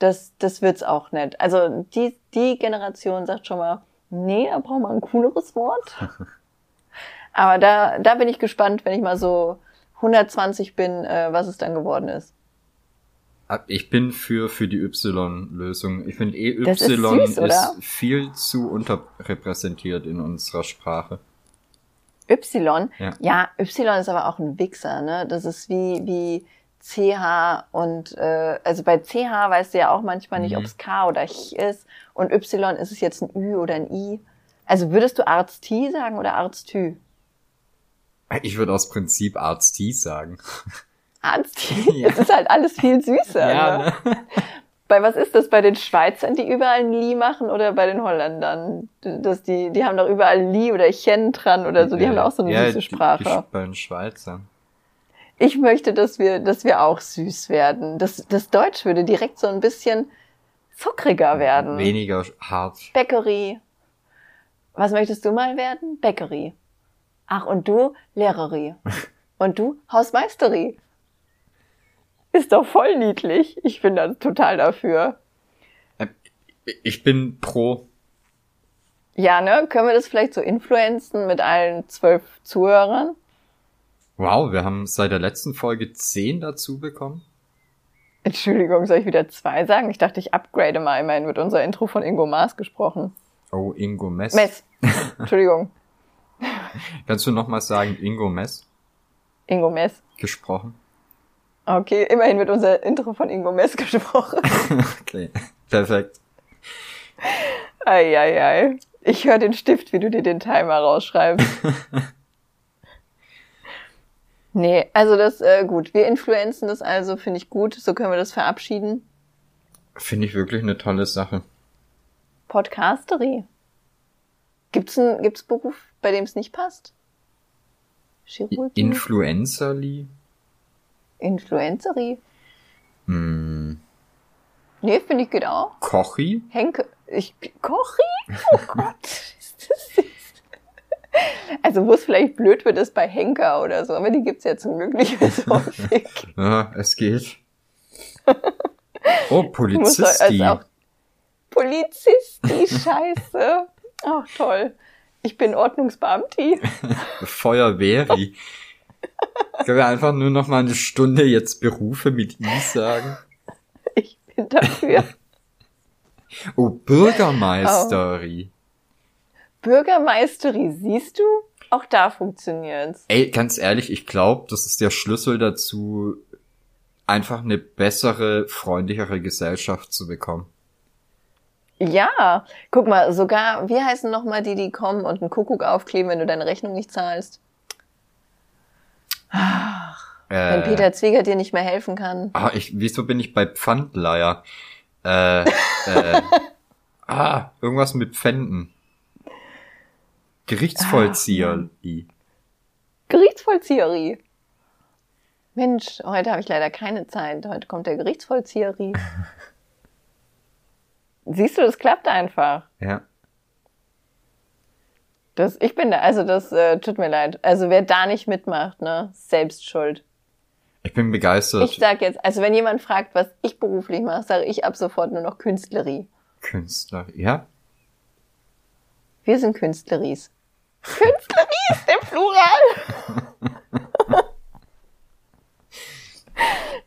Das, das wird's auch nicht. Also die, die Generation sagt schon mal, nee, da brauchen wir ein cooleres Wort. Aber da, da bin ich gespannt, wenn ich mal so 120 bin, äh, was es dann geworden ist. Ich bin für, für die Y-Lösung. Ich finde Das ist süß, oder? viel zu unterrepräsentiert in unserer Sprache. Y? Ja. ja, Y ist aber auch ein Wichser, ne? Das ist wie, wie CH und äh, also bei CH weißt du ja auch manchmal nicht, Mhm. ob es K oder Ch ist. Und Y ist es jetzt ein Ü oder ein I. Also würdest du Arzti sagen oder Arztü? Ich würde aus Prinzip Arzti sagen. Arzti? Ja. Es ist halt alles viel süßer. ne? Bei was ist das? Bei den Schweizern, die überall ein Li machen oder bei den Holländern? Das, die, die haben doch überall Li oder Chen dran oder so. Die haben doch auch so eine ja, süße die- Sprache. Die, bei den Schweizern. Ich möchte, dass wir, dass wir auch süß werden. Das, das Deutsch würde direkt so ein bisschen zuckriger werden. Weniger hart. Bäckerie. Was möchtest du mal werden? Bäckerie. Ach, und du? Lehrerie. Und du? Hausmeisterie. Ist doch voll niedlich. Ich bin da total dafür. Ich bin pro. Ja, ne? Können wir das vielleicht so influenzen mit allen zwölf Zuhörern? Wow, wir haben seit der letzten Folge 10 dazu bekommen. Entschuldigung, soll ich wieder zwei sagen? Ich dachte, ich upgrade mal. Immerhin wird unser Intro von Ingo Maas gesprochen. Oh, Ingo Mess. Mess. Entschuldigung. Kannst du nochmal sagen, Ingo Mess Ingo Mess. gesprochen? Okay, immerhin wird unser Intro von Ingo Mess gesprochen. Okay, perfekt. Eieiei. Ich höre den Stift, wie du dir den Timer rausschreibst. nee, also das, äh, gut. Wir influenzen das also, finde ich gut. So können wir das verabschieden. Finde ich wirklich eine tolle Sache. Podcasterie. Gibt's einen gibt's einen Beruf, bei dem es nicht passt? Chirurgie? Influencerly? Influencerie? Hm. Nee, finde ich geht auch. Kochi? Henke, ich, Kochi? Oh Gott, ist Also wo es vielleicht blöd wird, ist bei Henker oder so, aber die gibt's ja zum Glück nicht mehr so häufig. Ja, es geht. Oh, Polizisti. also Polizisti, scheiße. Ach toll. Ich bin Ordnungsbeamti. Feuerwehri. Können wir einfach nur noch mal eine Stunde jetzt Berufe mit I sagen? Ich bin dafür. Oh, Bürgermeisteri. Bürgermeisterie, siehst du? Auch da funktioniert's. Ey, ganz ehrlich, ich glaube, das ist der Schlüssel dazu, einfach eine bessere, freundlichere Gesellschaft zu bekommen. Ja, guck mal, sogar, wie heißen nochmal die, die kommen und einen Kuckuck aufkleben, wenn du deine Rechnung nicht zahlst? Wenn Äh, Peter Zwieger dir nicht mehr helfen kann. Ah, ich, wieso bin ich bei Pfandleier? Äh, äh, ah, irgendwas mit Pfänden. Gerichtsvollzieher. I. Gerichtsvollzieherie. Mensch, heute habe ich leider keine Zeit. Heute kommt der Gerichtsvollzieherie. Siehst du, das klappt einfach. ja. Das, ich bin da, also das äh, tut mir leid. Also wer da nicht mitmacht, ne, selbst schuld. Ich bin begeistert. Ich sag jetzt, also wenn jemand fragt, was ich beruflich mache, sage ich ab sofort nur noch Künstlerie. Künstler. Ja? Wir sind Künstleries. Künstleries, im Plural.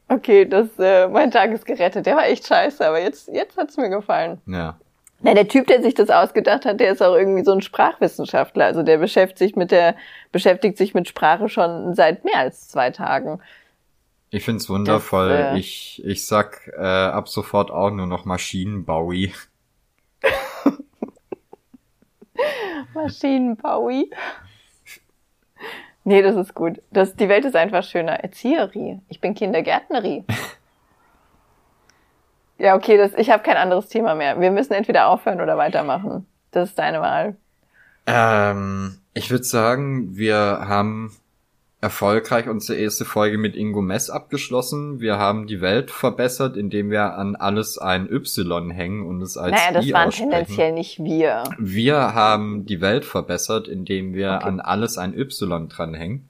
okay, das, äh, mein Tag ist gerettet. Der war echt scheiße, aber jetzt, jetzt hat's mir gefallen. Ja. Na, der Typ, der sich das ausgedacht hat, der ist auch irgendwie so ein Sprachwissenschaftler. Also der beschäftigt sich mit der, beschäftigt sich mit Sprache schon seit mehr als zwei Tagen. Ich find's wundervoll. Das, äh, ich, ich sag äh, ab sofort auch nur noch Maschinenbaui. Maschinenbaui. Nee, das ist gut. Das, die Welt ist einfach schöner. Erzieherie. Ich bin Kindergärtnerie. ja, okay, das, ich habe kein anderes Thema mehr. Wir müssen entweder aufhören oder weitermachen. Das ist deine Wahl. Ähm, ich würde sagen, wir haben erfolgreich unsere erste Folge mit Ingo Mess abgeschlossen. Wir haben die Welt verbessert, indem wir an alles ein Y hängen und es als Naja, das I waren aussprechen. tendenziell nicht wir. Wir haben die Welt verbessert, indem wir Okay. an alles ein Y dranhängen.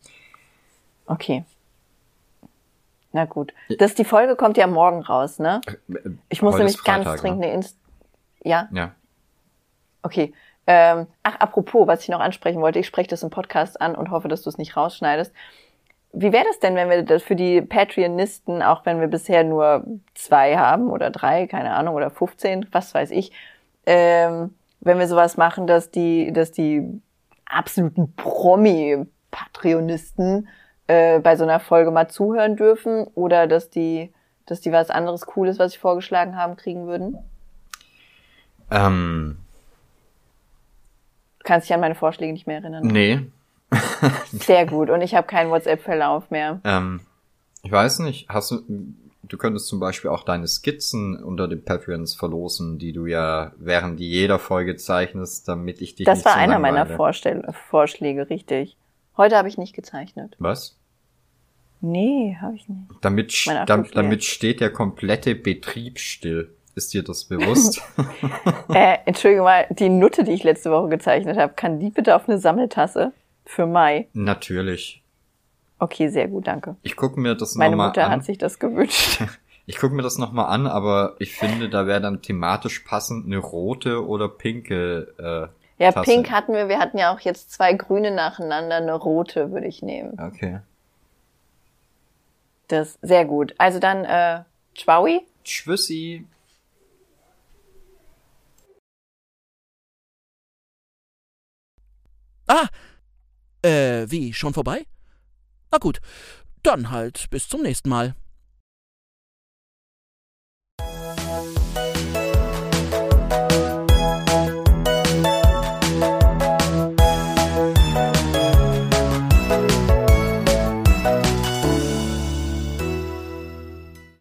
Okay. Na gut. Das, die Folge kommt ja morgen raus, ne? Ich muss Heute nämlich ganz Freitag, dringend ne? eine Inst... Ja? Ja. Okay. Ähm, ach, apropos, was ich noch ansprechen wollte, ich spreche das im Podcast an und hoffe, dass du es nicht rausschneidest. Wie wäre das denn, wenn wir das für die Patreonisten, auch wenn wir bisher nur zwei haben oder drei, keine Ahnung, oder 15, was weiß ich, ähm, wenn wir sowas machen, dass die, dass die absoluten Promi-Patreonisten äh, bei so einer Folge mal zuhören dürfen oder dass die, dass die was anderes Cooles, was ich vorgeschlagen haben, kriegen würden? Ähm, kannst dich an meine Vorschläge nicht mehr erinnern. nee. Sehr gut. Und ich habe keinen WhatsApp-Verlauf mehr. Ähm, ich weiß nicht. Hast du, du könntest zum Beispiel auch deine Skizzen unter den Patreons verlosen, die du ja während jeder Folge zeichnest, damit ich dich Das nicht war so einer meiner. Vorstell Vorschläge, richtig. Heute habe ich nicht gezeichnet. Was? Nee, habe ich nicht. Damit, damit steht der komplette Betrieb still. Ist dir das bewusst? Äh, entschuldige mal, die Nutte, die ich letzte Woche gezeichnet habe, kann die bitte auf eine Sammeltasse für Mai? Natürlich. Okay, sehr gut, danke. Ich gucke mir das Meine nochmal Mutter an. hat sich das gewünscht. Ich gucke mir das nochmal an, aber ich finde, da wäre dann thematisch passend eine rote oder pinke. Äh, Ja, Tasse. pink hatten wir. Wir hatten ja auch jetzt zwei grüne nacheinander. Eine rote würde ich nehmen. Okay. Das sehr gut. Also dann, äh, Schwaui? Tschüssi. Ah, äh, wie, schon vorbei? Na gut, dann halt bis zum nächsten Mal.